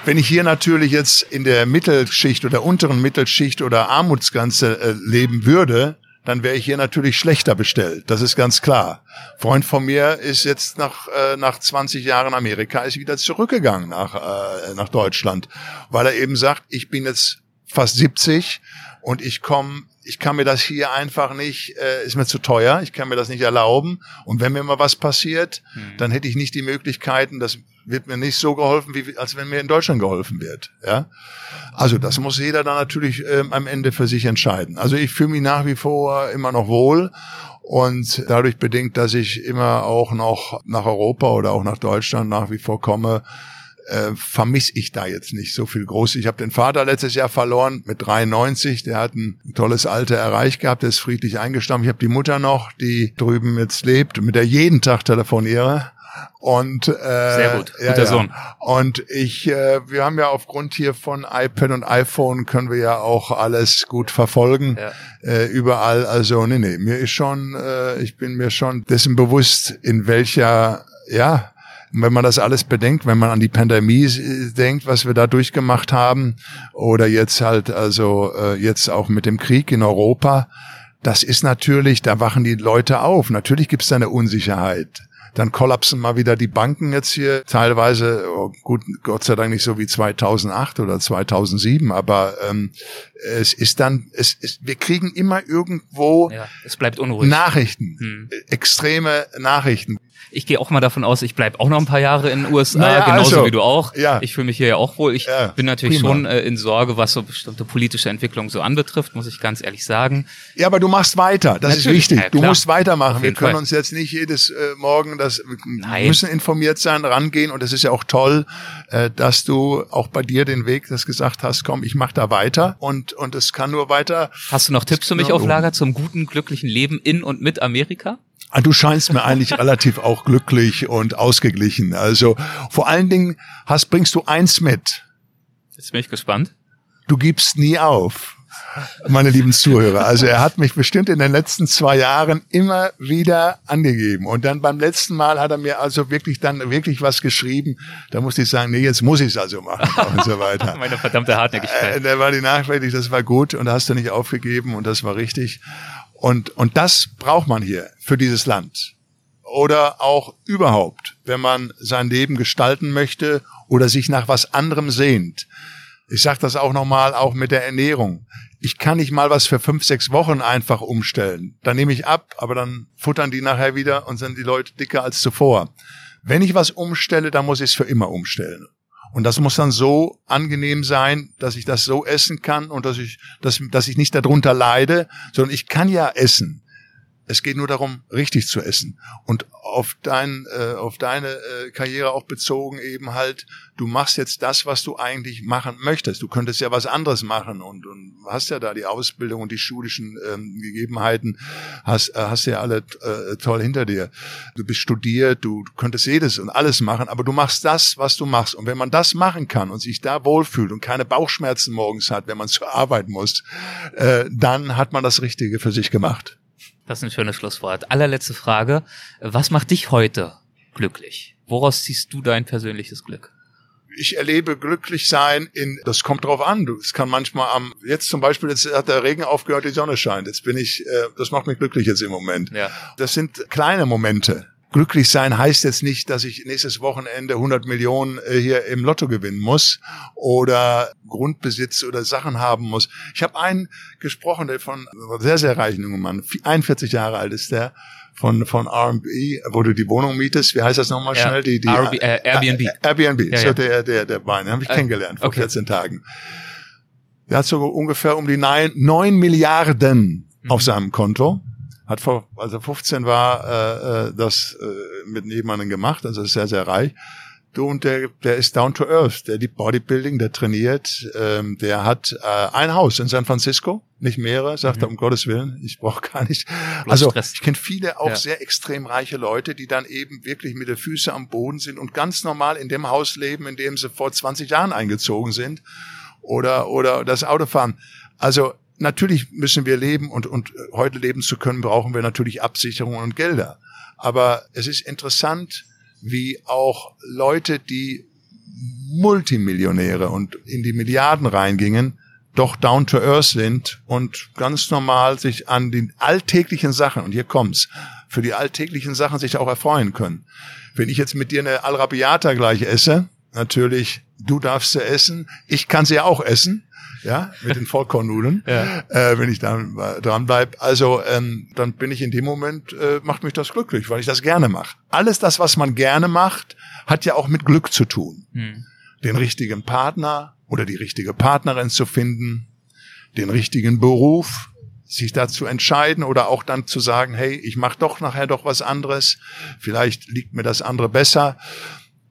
Wenn ich hier natürlich jetzt in der Mittelschicht oder unteren Mittelschicht oder Armutsgrenze äh, leben würde, dann wäre ich hier natürlich schlechter bestellt. Das ist ganz klar. Freund von mir ist jetzt nach äh, nach 20 Jahren Amerika ist wieder zurückgegangen nach äh, nach Deutschland, weil er eben sagt, ich bin jetzt fast 70 und ich komme ich kann mir das hier einfach nicht, äh, ist mir zu teuer, ich kann mir das nicht erlauben. Und wenn mir mal was passiert, hm. dann hätte ich nicht die Möglichkeiten, das wird mir nicht so geholfen, wie als wenn mir in Deutschland geholfen wird. Ja, also das muss jeder dann natürlich ähm, am Ende für sich entscheiden. Also ich fühle mich nach wie vor immer noch wohl und dadurch bedingt, dass ich immer auch noch nach Europa oder auch nach Deutschland nach wie vor komme, äh, vermisse ich da jetzt nicht so viel groß. Ich habe den Vater letztes Jahr verloren mit 93, der hat ein tolles Alter erreicht gehabt, der ist friedlich eingestorben. Ich habe die Mutter noch, die drüben jetzt lebt, mit der jeden Tag telefoniere und äh, sehr gut, guter ja, Sohn. Und ich, äh, wir haben ja aufgrund hier von iPad und iPhone können wir ja auch alles gut verfolgen ja. äh, überall. Also nee, nee, mir ist schon, äh, ich bin mir schon dessen bewusst, in welcher ja wenn man das alles bedenkt, wenn man an die Pandemie denkt, was wir da durchgemacht haben, oder jetzt halt also äh, jetzt auch mit dem Krieg in Europa, das ist natürlich, da wachen die Leute auf. Natürlich gibt es da eine Unsicherheit. Dann kollapsen mal wieder die Banken jetzt hier teilweise, oh, gut, Gott sei Dank nicht so wie 2008 oder 2007, aber ähm, es ist dann, es ist, wir kriegen immer irgendwo ja, es bleibt unruhig. Nachrichten, hm. extreme Nachrichten. Ich gehe auch mal davon aus, ich bleib auch noch ein paar Jahre in den USA, naja, genauso also, wie du auch. Ja. Ich fühle mich hier ja auch wohl. Ich ja, bin natürlich prima. schon äh, in Sorge, was so bestimmte politische Entwicklung so anbetrifft, muss ich ganz ehrlich sagen. Ja, aber du machst weiter, das natürlich. ist wichtig. Ja, du musst weitermachen. Wir können Fall. uns jetzt nicht jedes äh, Morgen das Nein. müssen informiert sein, rangehen und es ist ja auch toll, äh, dass du auch bei dir den Weg das gesagt hast, komm, ich mach da weiter und und es kann nur weiter. Hast du noch Tipps für mich auf Lager zum guten glücklichen Leben in und mit Amerika? Ah, du scheinst mir eigentlich relativ auch glücklich und ausgeglichen. Also vor allen Dingen hast, bringst du eins mit. Jetzt bin ich gespannt. Du gibst nie auf meine lieben Zuhörer. Also er hat mich bestimmt in den letzten zwei Jahren immer wieder angegeben. Und dann beim letzten Mal hat er mir also wirklich dann wirklich was geschrieben. Da musste ich sagen, nee, jetzt muss ich es also machen <laughs> und so weiter. meine verdammte Hartnäckigkeit. Äh, da war die Nachricht, das war gut und da hast du nicht aufgegeben und das war richtig. Und, und das braucht man hier für dieses Land. Oder auch überhaupt, wenn man sein Leben gestalten möchte oder sich nach was anderem sehnt. Ich sage das auch nochmal, auch mit der Ernährung ich kann nicht mal was für fünf, sechs Wochen einfach umstellen. Dann nehme ich ab, aber dann futtern die nachher wieder und sind die Leute dicker als zuvor. Wenn ich was umstelle, dann muss ich es für immer umstellen. Und das muss dann so angenehm sein, dass ich das so essen kann und dass ich, dass, dass ich nicht darunter leide, sondern ich kann ja essen. Es geht nur darum, richtig zu essen. Und auf, dein, äh, auf deine äh, Karriere auch bezogen eben halt, du machst jetzt das, was du eigentlich machen möchtest. Du könntest ja was anderes machen und, und hast ja da die Ausbildung und die schulischen ähm, Gegebenheiten, hast, äh, hast ja alle äh, toll hinter dir. Du bist studiert, du, du könntest jedes und alles machen, aber du machst das, was du machst. Und wenn man das machen kann und sich da wohlfühlt und keine Bauchschmerzen morgens hat, wenn man zur Arbeit muss, äh, dann hat man das Richtige für sich gemacht. Das ist ein schönes Schlusswort. Allerletzte Frage. Was macht dich heute glücklich? Woraus ziehst du dein persönliches Glück? ich erlebe glücklich sein in, das kommt drauf an. Es kann manchmal am, jetzt zum Beispiel, jetzt hat der Regen aufgehört, die Sonne scheint. Jetzt bin ich, äh, das macht mich glücklich jetzt im Moment. Ja. Das sind kleine Momente glücklich sein heißt jetzt nicht, dass ich nächstes Wochenende 100 Millionen äh, hier im Lotto gewinnen muss oder Grundbesitz oder Sachen haben muss. Ich habe einen gesprochen, der von sehr, sehr reichen jungen Mann, 41 Jahre alt ist der, von, von R&B, wo du die Wohnung mietest. Wie heißt das nochmal ja, schnell? Die, die, RB, äh, Airbnb. Äh, Airbnb, ja, so ja. der, der, der Wein. Den habe ich äh, kennengelernt vor okay. 14 Tagen. Der hat so ungefähr um die 9, 9 Milliarden mhm. auf seinem Konto hat vor, als er 15 war, äh, äh, das äh, mit jemandem gemacht, also ist sehr, sehr reich. Du und der, der ist down to earth, der liebt Bodybuilding, der trainiert, ähm, der hat äh, ein Haus in San Francisco, nicht mehrere, sagt mhm. er um Gottes Willen, ich brauche gar nicht. also ich kenne viele auch ja. sehr extrem reiche Leute, die dann eben wirklich mit den Füßen am Boden sind und ganz normal in dem Haus leben, in dem sie vor 20 Jahren eingezogen sind oder oder das Auto fahren. Also natürlich müssen wir leben und, und heute leben zu können, brauchen wir natürlich Absicherung und Gelder. Aber es ist interessant, wie auch Leute, die Multimillionäre und in die Milliarden reingingen, doch down to earth sind und ganz normal sich an den alltäglichen Sachen, und hier kommt's, für die alltäglichen Sachen sich auch erfreuen können. Wenn ich jetzt mit dir eine Al-Rabiata gleich esse, natürlich, du darfst sie essen, ich kann sie auch essen, ja, mit den Vollkornnudeln, <laughs> ja. äh, wenn ich da dran bleib. Also ähm, dann bin ich in dem Moment, äh, macht mich das glücklich, weil ich das gerne mache. Alles das, was man gerne macht, hat ja auch mit Glück zu tun. Hm. Den richtigen Partner oder die richtige Partnerin zu finden, den richtigen Beruf, sich dazu entscheiden oder auch dann zu sagen, hey, ich mache doch nachher doch was anderes, vielleicht liegt mir das andere besser.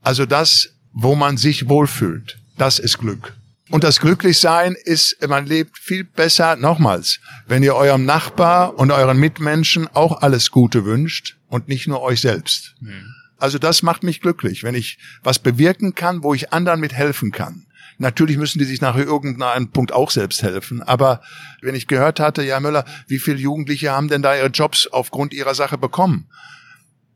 Also das, wo man sich wohlfühlt, das ist Glück. Und das Glücklichsein ist, man lebt viel besser, nochmals, wenn ihr eurem Nachbar und euren Mitmenschen auch alles Gute wünscht und nicht nur euch selbst. Mhm. Also das macht mich glücklich, wenn ich was bewirken kann, wo ich anderen mit helfen kann. Natürlich müssen die sich nach irgendeinem Punkt auch selbst helfen. Aber wenn ich gehört hatte, ja Müller, wie viele Jugendliche haben denn da ihre Jobs aufgrund ihrer Sache bekommen?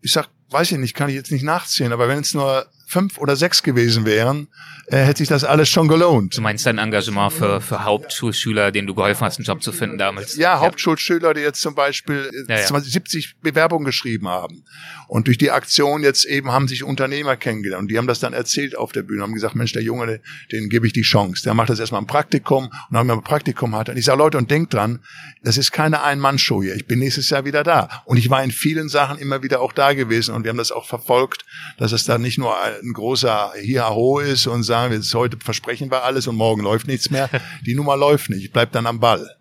Ich sag, weiß ich nicht, kann ich jetzt nicht nachzählen, aber wenn es nur fünf oder sechs gewesen wären, äh, hätte sich das alles schon gelohnt. Du meinst dein Engagement für, für Hauptschulschüler, denen du geholfen hast, einen Job zu finden damals? Ja, ja. Hauptschulschüler, die jetzt zum Beispiel ja, ja. 70 Bewerbungen geschrieben haben. Und durch die Aktion jetzt eben haben sich Unternehmer kennengelernt. Und die haben das dann erzählt auf der Bühne, haben gesagt, Mensch, der Junge, den gebe ich die Chance. Der macht das erstmal ein Praktikum und dann, wenn er ein Praktikum hat. Und ich sage, Leute, und denkt dran, das ist keine Ein-Mann-Show hier. Ich bin nächstes Jahr wieder da. Und ich war in vielen Sachen immer wieder auch da gewesen. Und wir haben das auch verfolgt, dass es da nicht nur ein großer Hiaho ist und sagen, jetzt heute versprechen wir alles und morgen läuft nichts mehr. <laughs> Die Nummer läuft nicht. Ich bleib dann am Ball.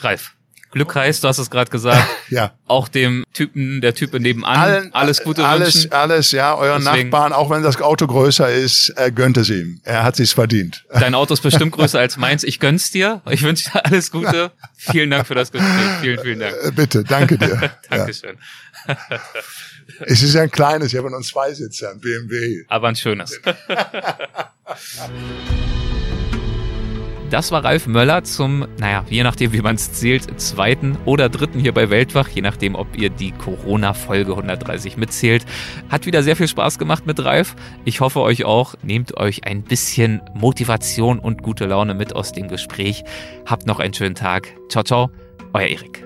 Ralf, Glück heißt, du hast es gerade gesagt. <laughs> ja. Auch dem Typen, der Type nebenan, Allen, alles Gute alles, wünschen. Alles, ja, euren Deswegen. Nachbarn, auch wenn das Auto größer ist, er gönnt es ihm. Er hat sich's verdient. Dein Auto ist bestimmt größer als meins. Ich gönn's dir. Ich wünsche dir alles Gute. <laughs> Vielen Dank für das Gespräch. Vielen, vielen Dank. Äh, bitte, danke dir. <laughs> Dankeschön. es ist ja ein kleines, ich habe nur zwei Sitze, ein BMW. Aber ein schönes. Das war Ralf Möller zum, naja, je nachdem, wie man es zählt, zweiten oder dritten hier bei Weltwach, je nachdem, ob ihr die Corona-Folge 130 mitzählt. Hat wieder sehr viel Spaß gemacht mit Ralf. Ich hoffe euch auch. Nehmt euch ein bisschen Motivation und gute Laune mit aus dem Gespräch. Habt noch einen schönen Tag. Ciao, ciao. Euer Erik.